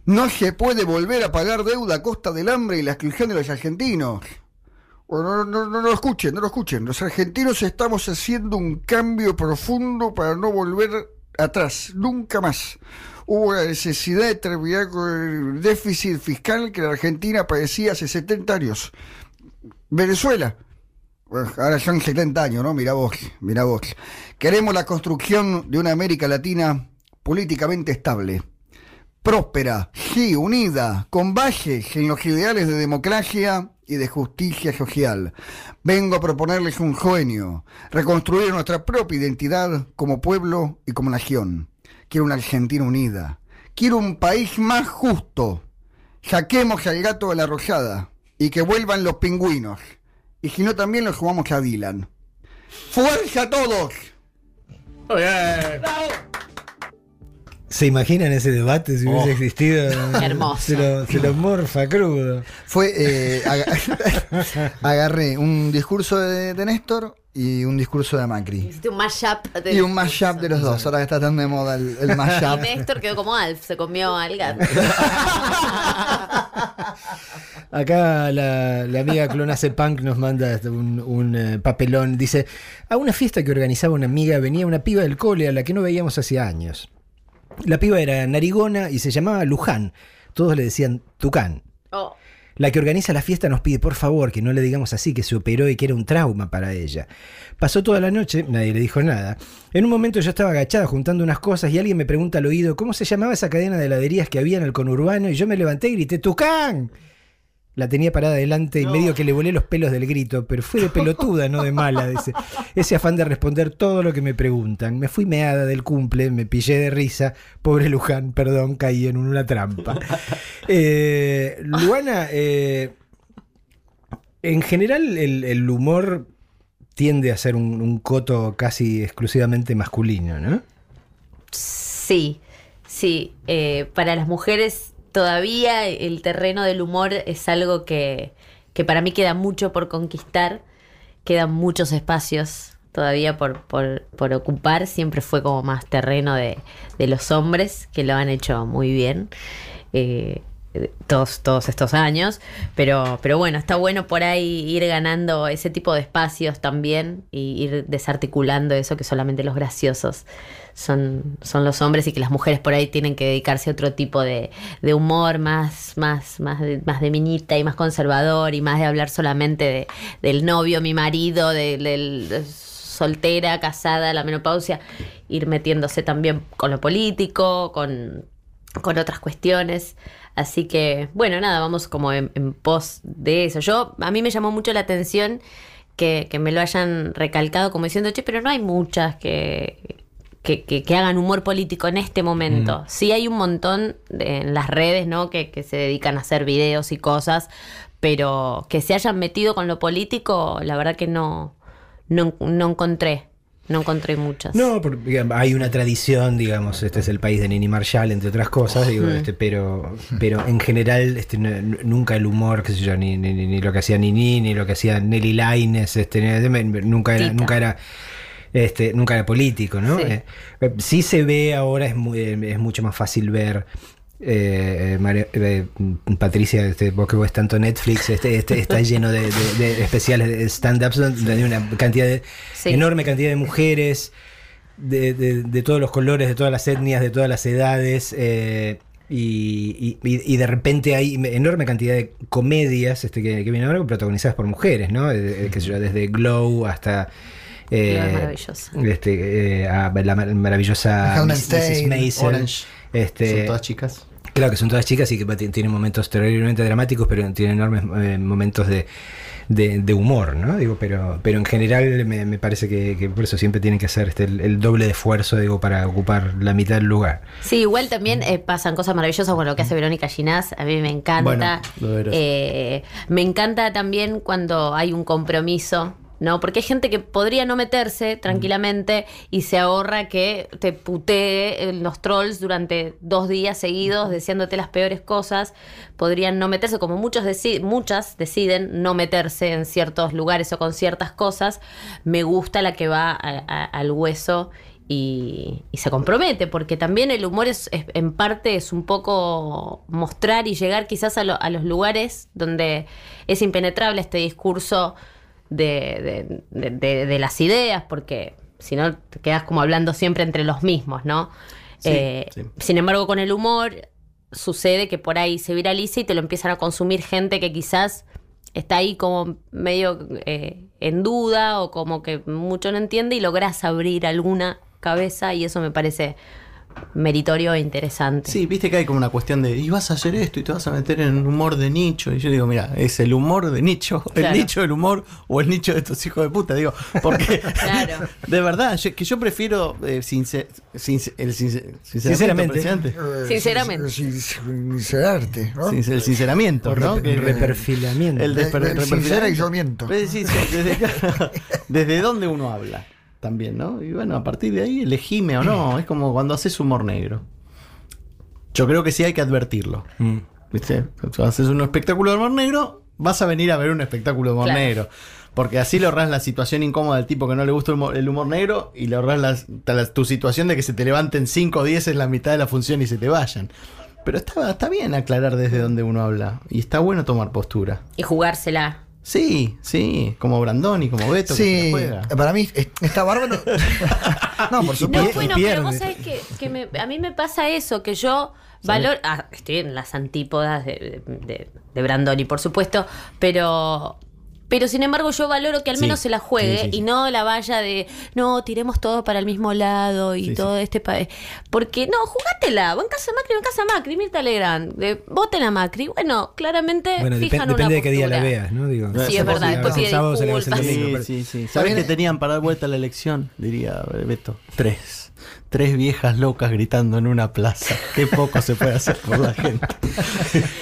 No se puede volver a pagar deuda a costa del hambre y la exclusión de los argentinos. Bueno, no, no, no lo escuchen, no lo escuchen. Los argentinos estamos haciendo un cambio profundo para no volver atrás, nunca más. Hubo la necesidad de terminar con el déficit fiscal que la Argentina padecía hace 70 años. Venezuela. Ahora son 70 años, ¿no? Mira vos, mira vos. Queremos la construcción de una América Latina políticamente estable, próspera, sí, unida, con bases en los ideales de democracia y de justicia social. Vengo a proponerles un sueño, reconstruir nuestra propia identidad como pueblo y como nación. Quiero una Argentina unida. Quiero un país más justo. Saquemos al gato de la rosada y que vuelvan los pingüinos. Y si no, también los jugamos a Dylan. ¡Fuerza a todos! ¿Se imaginan ese debate si hubiese Oh. existido? [LAUGHS] Hermoso. Se lo, se lo morfa crudo. Fue, eh, aga- [LAUGHS] agarré un discurso de, de Néstor y un discurso de Macri. Hiciste un mashup de Y un mashup de los dos, ahora que está tan de moda el, el Y [LAUGHS] mashup. Néstor quedó como Alf, se comió al gato. Acá la, la amiga Clonace Punk nos manda un, un, eh, papelón. Dice: A una fiesta que organizaba una amiga venía una piba del cole a la que no veíamos hacía años. La piba era narigona y se llamaba Luján. Todos le decían Tucán. Oh. La que organiza la fiesta nos pide por favor que no le digamos así, que se operó y que era un trauma para ella. Pasó toda la noche, nadie le dijo nada. En un momento yo estaba agachada juntando unas cosas y alguien me pregunta al oído cómo se llamaba esa cadena de heladerías que había en el conurbano y yo me levanté y grité ¡Tucán! La tenía parada delante y medio que le volé los pelos del grito, pero fue de pelotuda, no de mala. Ese afán de responder todo lo que me preguntan. Me fui meada del cumple, me pillé de risa. Pobre Luján, perdón, caí en una trampa. Eh, Luana, eh, en general el, el humor tiende a ser un, un coto casi exclusivamente masculino, ¿no? Sí, sí. eh, para las mujeres todavía el terreno del humor es algo que, que para mí queda mucho por conquistar. Quedan muchos espacios todavía por, por, por ocupar. Siempre fue como más terreno de, de los hombres que lo han hecho muy bien. eh, todos, todos estos años. Pero, pero bueno, está bueno por ahí ir ganando ese tipo de espacios también y ir desarticulando eso que solamente los graciosos son, son los hombres y que las mujeres por ahí tienen que dedicarse a otro tipo de, humor más, más, más, de, más de minita y más conservador y más de hablar solamente de- del novio, mi marido, de- del de soltera, casada, la menopausia, ir metiéndose también con lo político, con con otras cuestiones. Así que, bueno, nada, vamos como en, en pos de eso. Yo, a mí me llamó mucho la atención que, que me lo hayan recalcado como diciendo, che, pero no hay muchas que, que, que- que hagan humor político en este momento. Mm. Sí hay un montón de- en las redes, ¿no? Que, que se dedican a hacer videos y cosas, pero que se hayan metido con lo político, la verdad que no, no, no encontré. No encontré muchas. No, porque hay una tradición, digamos, este es el país de Nini Marshall, entre otras cosas, digo, Mm. este, pero, pero en general este, no- nunca el humor, qué sé yo, ni, ni, ni- lo que hacía Nini, ni lo que hacía Nelly Laines, este, nunca era, Tita. nunca era este, nunca era político, ¿no? Sí. Eh, eh, sí se ve ahora, es, muy- eh, es mucho más fácil ver. eh, María- eh, Patricia, este, vos que ves tanto Netflix, este, este, está [LAUGHS] lleno de, de- de especiales de stand-ups donde hay una cantidad de, Sí. enorme cantidad de mujeres de, todos los colores, de todas las etnias, de todas las edades. eh, y, y- y de repente hay enorme cantidad de comedias este, que, que vienen ahora protagonizadas por mujeres, ¿no? Yo, desde Glow hasta. Eh, maravillosa. este, eh, a la mar- maravillosa Mrs. Maisel. Orange. Este, Son todas chicas. Claro que son todas chicas y que tienen momentos terriblemente dramáticos, pero tienen enormes eh, momentos de, de- de humor, ¿no? Digo, pero, pero en general me, me parece que, que por eso siempre tienen que hacer este, el, el doble de esfuerzo, digo, para ocupar la mitad del lugar. Sí, igual también eh, pasan cosas maravillosas con lo que hace Verónica Ginás. A mí me encanta. Bueno. Eh, me encanta también cuando hay un compromiso. ¿No? Porque hay gente que podría no meterse tranquilamente y se ahorra que te putee los trolls durante dos días seguidos diciéndote las peores cosas. Podrían no meterse, como muchos deci- muchas deciden no meterse en ciertos lugares o con ciertas cosas. Me gusta la que va a- a- al hueso y, y se compromete, porque también el humor es, es- en parte es un poco mostrar y llegar quizás a, lo- a los lugares donde es impenetrable este discurso de, de- de- de- las ideas, porque si no te quedas como hablando siempre entre los mismos, ¿no? Sí, Eh, sí. Sin embargo, con el humor sucede que por ahí se viraliza y te lo empiezan a consumir gente que quizás está ahí como medio eh, en duda o como que mucho no entiende y logras abrir alguna cabeza y eso me parece meritorio e interesante. Sí, viste que hay como una cuestión de, y vas a hacer esto y te vas a meter en un humor de nicho. Y yo digo, mira, es el humor de nicho, el Claro. nicho del humor o el nicho de estos hijos de puta. Digo, porque [LAUGHS] Claro. [LAUGHS] de verdad, yo- que yo prefiero eh, sincer- sincer- el sincer- Sinceramente. presidente. Eh, Sinceramente. Sincerarte, el sinceramiento, ¿no? Que- reperfilamiento. El De- desper- del reperfilamiento. sinceramiento. Pues sí, desde, [LAUGHS] desde dónde uno habla también, ¿no? Y bueno, a partir de ahí elegime o no. [CLEARS THROAT] Es como cuando haces humor negro. Yo creo que sí hay que advertirlo. Mm. ¿Viste? Cuando haces un espectáculo de humor negro, vas a venir a ver un espectáculo de humor Claro. negro. Porque así le ahorras la situación incómoda del tipo que no le gusta el humor, el humor negro y le ahorras tu situación de que se te levanten 5 o 10 en la mitad de la función y se te vayan. Pero está, está bien aclarar desde dónde uno habla. Y está bueno tomar postura. Y jugársela. Sí, sí, como Brandoni, como Beto, que se Sí, juega. para mí es- está bárbaro. [LAUGHS] no, por No, supuesto. bueno, pero vos sabés que, que me- a mí me pasa eso, que yo valoro. Ah, estoy en las antípodas de, de, de Brandoni, por supuesto, pero. Pero sin embargo, yo valoro que al Sí, menos se la juegue sí, sí, sí. y no la vaya de no, tiremos todo para el mismo lado y Sí, todo este país. Porque no, jugátela, bancás a Macri, bancás a Macri, Mirta Legrand, eh, voten a Macri. Bueno, claramente Bueno, fijan una depende de qué día la postura. veas, ¿no? Digo, Sí, es verdad, después pide el sábado, se le hace el disculpas. domingo, Sí, pero- sí, sí. ¿Sabés que tenían para dar vuelta a la elección? Diría Beto. Tres. Tres viejas locas gritando en una plaza. Qué poco se puede hacer por la gente.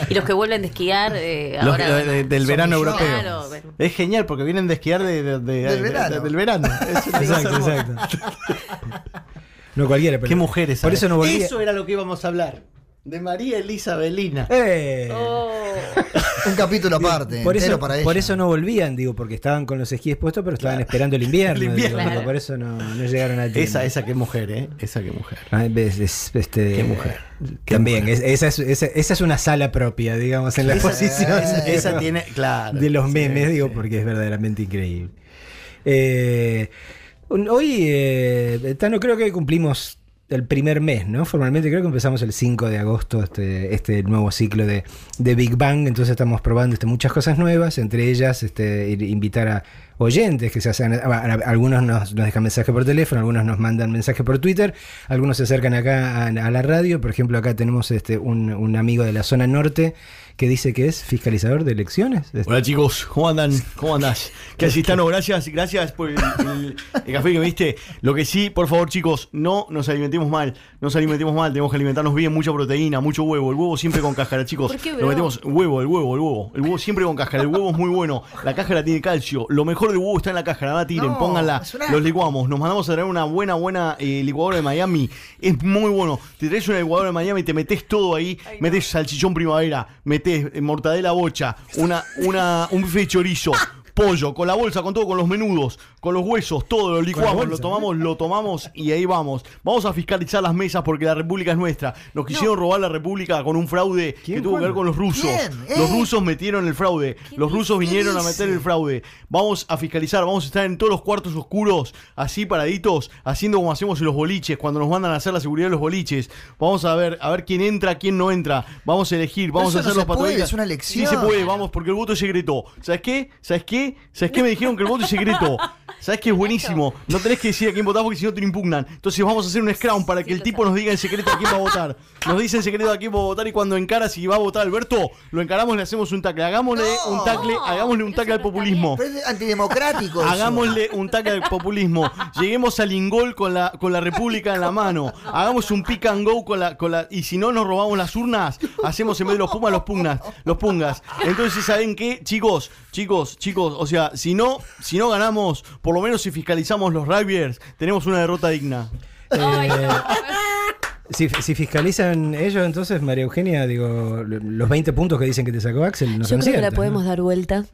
Y los que vuelven de esquiar eh, Los- ahora. de- de- del verano europeo. Claro, bueno. Es genial porque vienen de esquiar de, de- de- Del de- verano. del Exacto, exacto. No cualquiera, pero. Qué mujeres. Por eso no volvía. Eso era lo que íbamos a hablar. De María Elisa Belina. ¡Eh! Oh. [LAUGHS] Un capítulo aparte, por entero eso, para ella. por eso no volvían, digo, porque estaban con los esquíes puestos, pero estaban esperando el invierno. [LAUGHS] El invierno. digo, Claro. Por eso no, no llegaron a tiempo. Esa, esa que mujer, ¿eh? Esa que mujer. Ah, es- este, Qué mujer. Qué también, mujer. es- esa, es, esa, esa es una sala propia, digamos, en la Esa- exposición. esa- digo, esa tiene- claro. De los Sí, memes, digo, sí. porque es verdaderamente increíble. Eh, hoy, eh, Tano, creo que hoy cumplimos el primer mes, ¿no? Formalmente creo que empezamos el 5 de agosto este, este nuevo ciclo de, de Big Bang, entonces estamos probando este, muchas cosas nuevas, entre ellas este, invitar a, oyentes que se hacen, algunos nos, nos dejan mensaje por teléfono, algunos nos mandan mensaje por Twitter, algunos se acercan acá a, la radio, por ejemplo acá tenemos este un amigo de la zona norte que dice que es fiscalizador de elecciones. Hola chicos, ¿cómo andan? ¿Cómo andás? [LAUGHS] ¿Qué Tano? Gracias, gracias por el, el- el café que me diste. Lo que sí, por favor, chicos, no nos alimentemos mal. No nos alimentemos mal, tenemos que alimentarnos bien, mucha proteína, mucho huevo. El huevo siempre con cáscara, chicos. ¿Por qué, Lo metemos huevo, el huevo, el huevo. El huevo siempre con cáscara. El huevo es muy bueno. La cáscara tiene calcio. Lo mejor del huevo está en la cáscara. No la tiren, No, pónganla. Los licuamos. Nos mandamos a traer una buena, buena eh, licuadora de Miami. Es muy bueno. Te traes una licuadora de Miami y te metes todo ahí. Metes salchichón primavera, metes mortadela bocha, una, una, un bife chorizo. Pollo, con la bolsa, con todo, con los menudos, con los huesos, todo, lo licuamos, bolsa, lo tomamos, lo tomamos y ahí vamos. Vamos a fiscalizar las mesas porque la república es nuestra. Nos quisieron robar la república con un fraude que tuvo que ver con los rusos. Los rusos metieron el fraude. Los rusos vinieron a meter el fraude. Vamos a fiscalizar, vamos a estar en todos los cuartos oscuros, así paraditos, haciendo como hacemos en los boliches, cuando nos mandan a hacer la seguridad de los boliches. Vamos a ver, a ver quién entra, quién no entra. Vamos a elegir, vamos a hacer no los patrullas. es una elección. Sí se puede, vamos, porque el voto es secreto. ¿Sabes qué? ¿Sabes qué? ¿Sabes qué? Me dijeron que el voto es secreto. ¿Sabes qué? Es buenísimo. No tenés que decir a quién votás porque si no te lo impugnan. Entonces vamos a hacer un scrum para que el tipo nos diga en secreto a quién va a votar. Nos dice en secreto a quién va a votar y cuando encara si va a votar Alberto, lo encaramos, le hacemos un tackle. Hagámosle un tackle, hagámosle un tackle al populismo. Pero es antidemocrático. eso. Hagámosle un tackle al populismo. Lleguemos al ingol con la, con la República en la mano. Hagamos un pick and go con la, con la. Y si no nos robamos las urnas, hacemos en vez de los pumas los pugnas, los pungas. Entonces, ¿saben qué? Chicos, chicos, chicos, o sea, si no, si no ganamos, por lo menos si fiscalizamos los rugbyers, tenemos una derrota digna. Eh, si, si fiscalizan ellos, entonces, María Eugenia, digo, los 20 puntos que dicen que te sacó Axel, no Yo creo que la podemos ¿no? dar vuelta.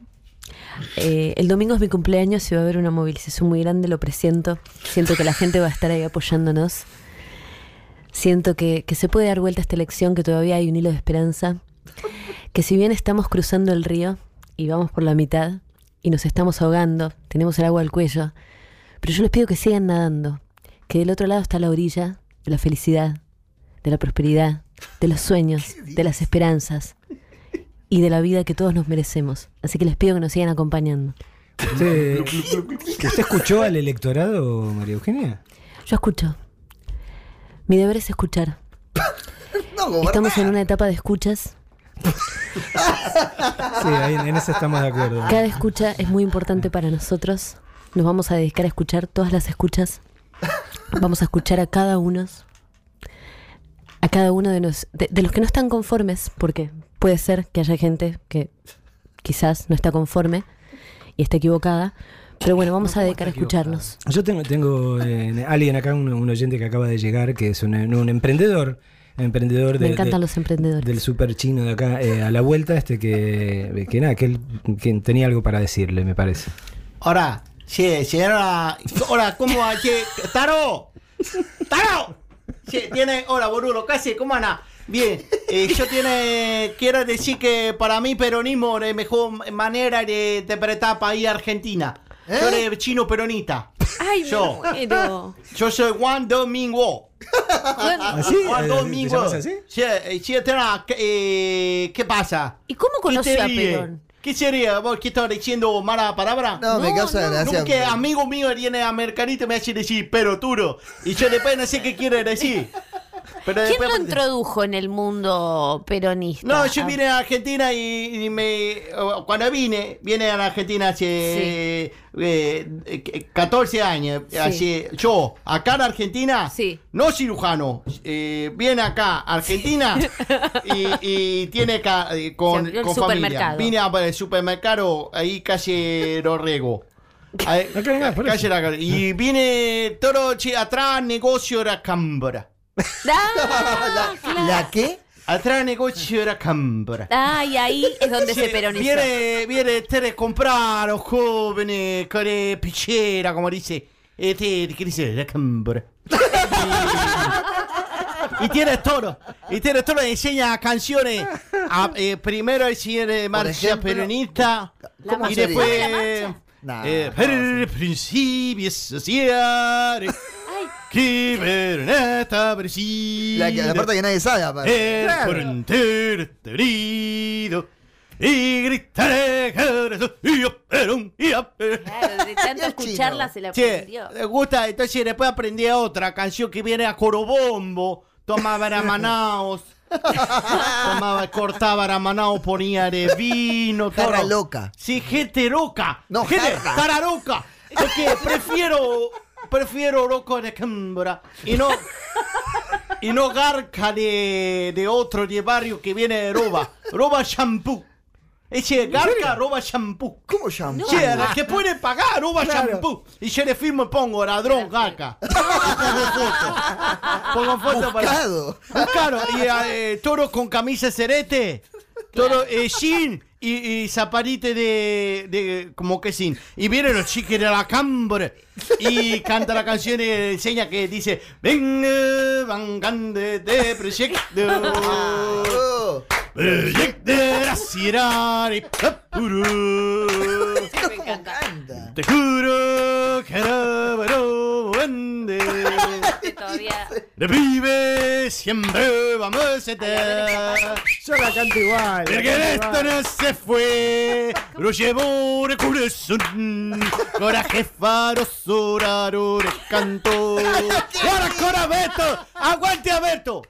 Eh, el domingo es mi cumpleaños y va a haber una movilización muy grande, lo presiento. Siento que la gente va a estar ahí apoyándonos. Siento que, que se puede dar vuelta a esta elección, que todavía hay un hilo de esperanza. Que si bien estamos cruzando el río y vamos por la mitad y nos estamos ahogando, tenemos el agua al cuello, pero yo les pido que sigan nadando, que del otro lado está la orilla de la felicidad, de la prosperidad, de los sueños, [LAUGHS] de las esperanzas y de la vida que todos nos merecemos. Así que les pido que nos sigan acompañando. ¿Usted, ¿Usted escuchó al electorado, María Eugenia? Yo escucho. Mi deber es escuchar. [LAUGHS] Estamos en una etapa de escuchas. [LAUGHS] Sí, ahí en, eso estamos de acuerdo. Cada escucha es muy importante para nosotros. Nos vamos a dedicar a escuchar todas las escuchas. Vamos a escuchar a cada uno. A cada uno de, nos, de, de los que no están conformes, porque puede ser que haya gente que quizás no está conforme y está equivocada. Pero bueno, vamos a dedicar a escucharnos. Yo tengo, tengo eh, alguien acá, un, un oyente que acaba de llegar, que es un, un emprendedor. Emprendedor Me de- encantan de- los emprendedores. del super chino de acá eh, a la vuelta, este que, que nada, que él que tenía algo para decirle, me parece. Ahora, sí, señora. Ahora, ¿cómo va? Che, ¡Taro! ¡Taro! Sí, tiene. Hola, boludo, casi, ¿cómo anda? Bien, eh, yo tiene. Quiero decir que para mí, peronismo es la mejor manera de interpretar país Argentina. Yo ¿Eh? soy chino peronista. Ay, yo. muero. Yo soy Juan Domingo. ¿Ah, sí? Juan Eh, Domingo. ¿te llamas así? Sí, eh, ¿qué, eh, ¿qué pasa? ¿Y cómo ¿Qué conoce te a? Perón? ¿Qué sería? ¿Vos qué estás diciendo mala palabra? No, me causa gracia. No, que amigo mío viene a Mercadito y me hace decir, pero Turo. Y yo después no sé qué quiere decir. Pero ¿Quién después- lo introdujo en el mundo peronista? No, yo vine a Argentina y, y me. Cuando vine, vine a la Argentina hace eh, eh, 14 años. Sí. Hace, yo, acá en Argentina, no cirujano, eh, viene acá a Argentina y, y tiene ca- eh, Se con, con familia. supermercado. Vine al supermercado, ahí casi lo rego. Ahí, calle la- y vine todo atrás, negocio de la cámara. Ah, [LAUGHS] ¿La qué? Atrás, negocio de la cámara. Ay, ahí es donde Sí, se peronizó. Viene, viene este comprar los jóvenes con eh, pichera, como dice. Este, ¿qué dice? La cámara. y, [LAUGHS] y tiene todo. Y tiene todo. Enseña canciones. A- eh, primero el marcha ejemplo, peronista. ¿cómo y después. ¿Cómo la? Nah, eh, per principios sociales. En esta La, que- la parte que nadie sabe, aparte. el Claro. frontero herido. y gritaré que eres tú, y yo pero un y yo Claro, de [LAUGHS] tanto escucharla se la Che, aprendió. le gusta, entonces después aprendí otra canción que viene a Corobombo, tomaba Manaos, [LAUGHS] tomaba, cortaba era Manaos, ponía de vino, todo. Jarra loca. Sí, gente loca. No, gente, cara loca. Porque prefiero, prefiero loco de Cambra y no, y no garca de, de otro de barrio que viene de roba, roba shampoo. Ese garca roba shampoo. ¿Cómo shampoo? Sí, la que puede pagar roba Claro. shampoo. Y yo le firmo y pongo ladrón, garca. Pongo foto. Pongo foto para. Buscado. Buscado. Y eh, toro con camisa cerete. Toro eh, jean y, y zaparite de, de. como que sin. Y vienen los chiques de la cambra. Y canta la canción y enseña que dice: Venga, van grande de proyecto. [LAUGHS] Proyecto de la ciudad y papurú. Me encanta. Te juro que era bueno [LAUGHS] Todavía. De vive siempre vamos a estar. Yo la canto igual. Porque esto no se fue, [LAUGHS] lo llevo de corazón. Coraje faroso, raro de canto. [LAUGHS] Ahora con Beto, aguante a Beto.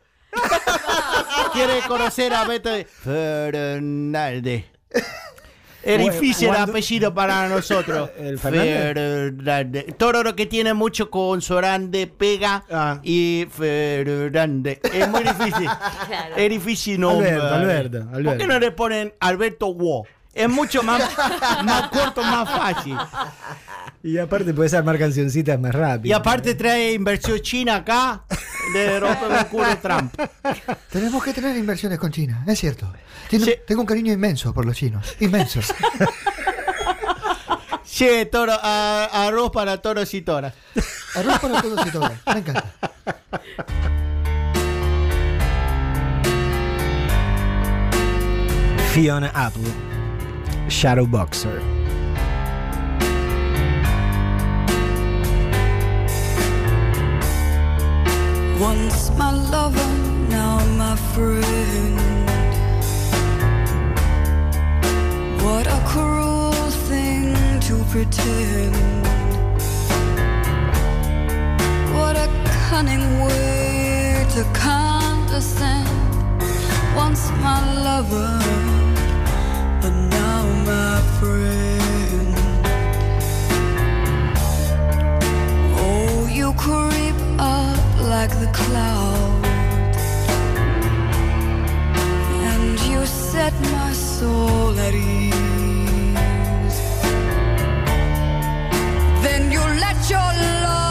Quiere conocer a Beto Fernández. Es difícil el apellido para [LAUGHS] nosotros. ¿El Fernández? Lo que tiene mucho consonante pega Ah. y Fernández. Es muy difícil. [LAUGHS] Claro. Es difícil nombre. Alberto, Alberto, ¿Por qué no le ponen Alberto Wo? Es mucho más, [LAUGHS] más corto, más fácil. Y aparte puedes armar cancioncitas más rápido. Y aparte trae inversión china acá de romper el culo Trump. [LAUGHS] Tenemos que tener inversiones con China, es cierto. Tiene- Tengo un cariño inmenso por los chinos. Inmenso. [LAUGHS] Sí, toro, a- arroz para toros y toras. Arroz para todos y todas. Me encanta. Fiona Apple. Shadow Once my lover, now my friend. What a cruel thing to pretend. What a cunning way to condescend. Once my lover, but now my friend. Oh, you creep up like the clouds, and you set my soul at ease. Then you let your love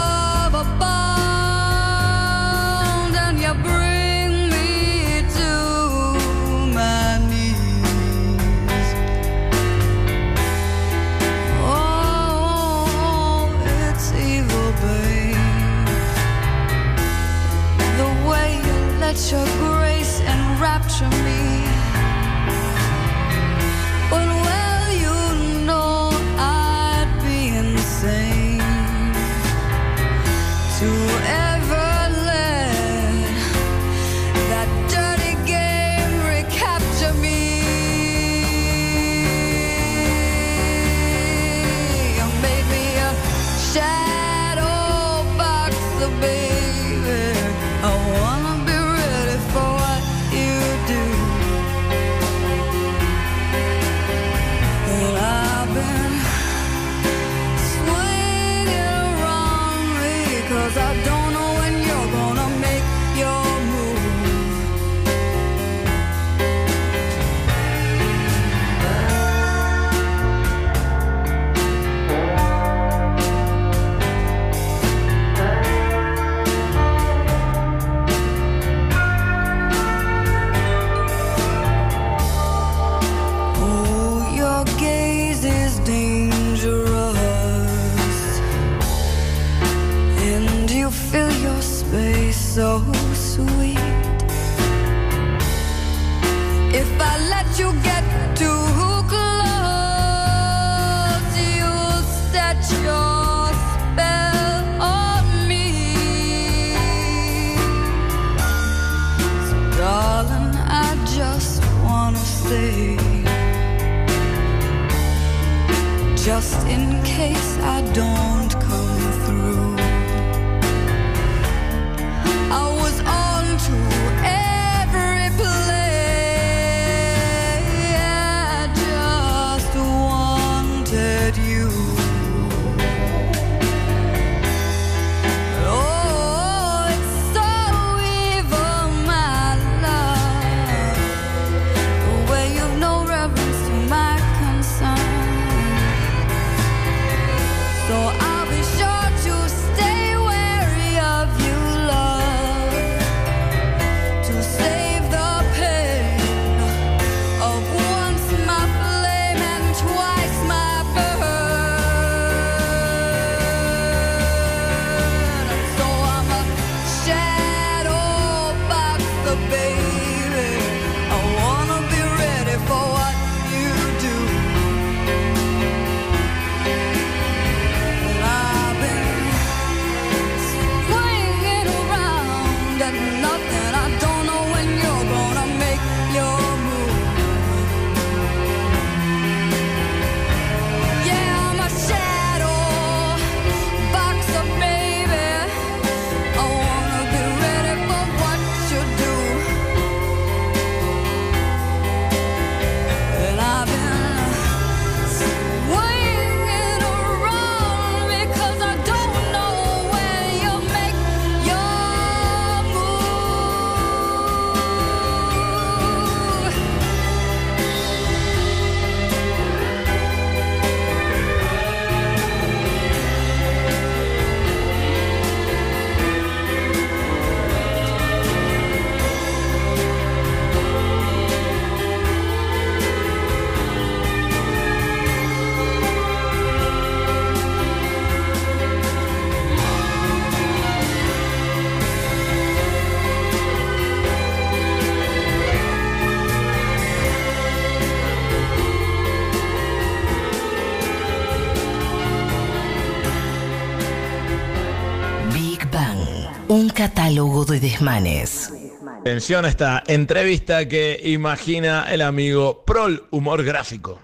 catálogo de desmanes. Atención a esta entrevista que imagina el amigo Prol Humor Gráfico.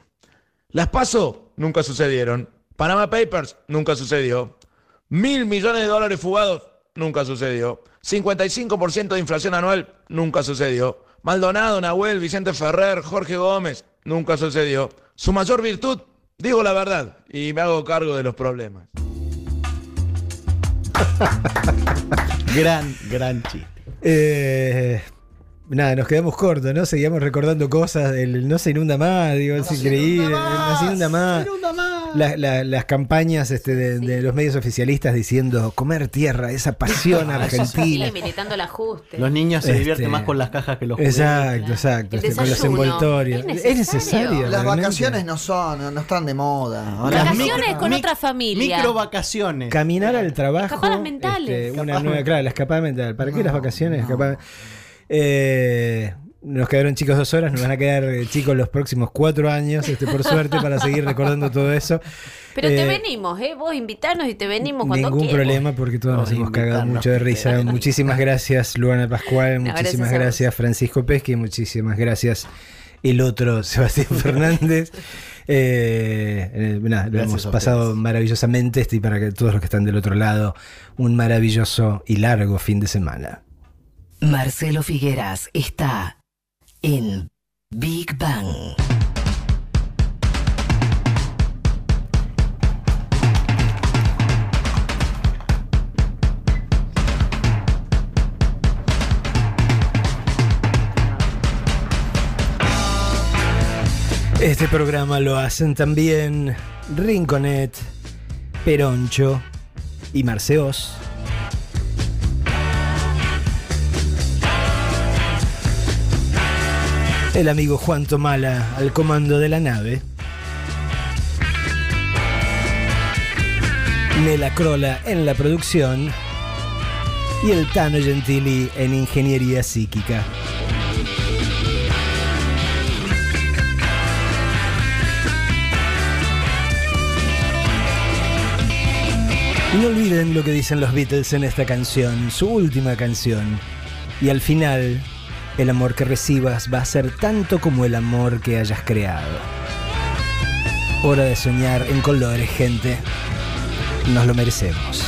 Las PASO nunca sucedieron. Panama Papers nunca sucedió. Mil millones de dólares fugados nunca sucedió. 55% de inflación anual nunca sucedió. Maldonado, Nahuel, Vicente Ferrer, Jorge Gómez nunca sucedió. Su mayor virtud, digo la verdad y me hago cargo de los problemas. [LAUGHS] Gran, gran chiste. Eh, nada, nos quedamos cortos, ¿no? Seguíamos recordando cosas del no se inunda más, digo, es increíble, no se inunda más. La- la- las campañas este, de, de los medios oficialistas diciendo comer tierra, esa pasión Sí, argentina. militando el ajuste. Los niños se Este, divierten más con las cajas que los Exacto, exacto, este, con los envoltorios. ¿Es Es necesario? Las realmente? vacaciones no son, no, no están de moda. Ahora- Vacaciones con otra familia. Micro vacaciones. Caminar al trabajo. Escapadas mentales. este, una nueva, claro, la escapada mental. ¿Para qué las vacaciones? Escapada- Eh, nos quedaron chicos dos horas, nos van a quedar eh, chicos los próximos cuatro años, este, por suerte, para seguir recordando todo eso. Pero te Eh, venimos, ¿eh? Vos invitarnos y te venimos cuando Ningún quieras. problema porque todos nos hemos cagado mucho de risa. [LAUGHS] Muchísimas gracias, Luana Pascual. No, Muchísimas gracias Francisco Pesque. Muchísimas gracias, el otro [LAUGHS] Sebastián [LAUGHS] Fernández. Eh, eh, nada, lo hemos pasado maravillosamente. este, Y para que todos los que están del otro lado, un maravilloso y largo fin de semana. Marcelo Figueras está en Big Bang. Este programa lo hacen también Rinconet, Peroncho y Marceos. El amigo Juan Tomala al comando de la nave. Nela Crola en la producción. Y el Tano Gentili en ingeniería psíquica. Y no olviden lo que dicen los Beatles en esta canción, su última canción. Y al final, el amor que recibas va a ser tanto como el amor que hayas creado. Hora de soñar en colores, gente. Nos lo merecemos.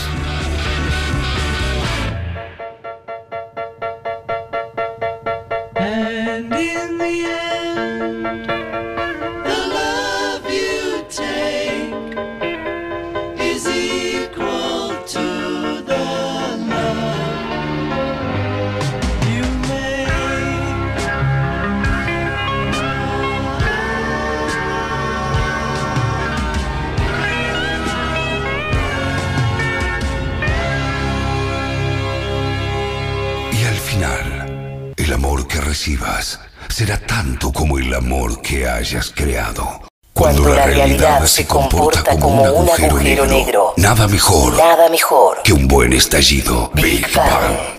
Hayas creado. Cuando la realidad se comporta como un agujero negro. Nada mejor Nada mejor. que un buen estallido. Big Bang.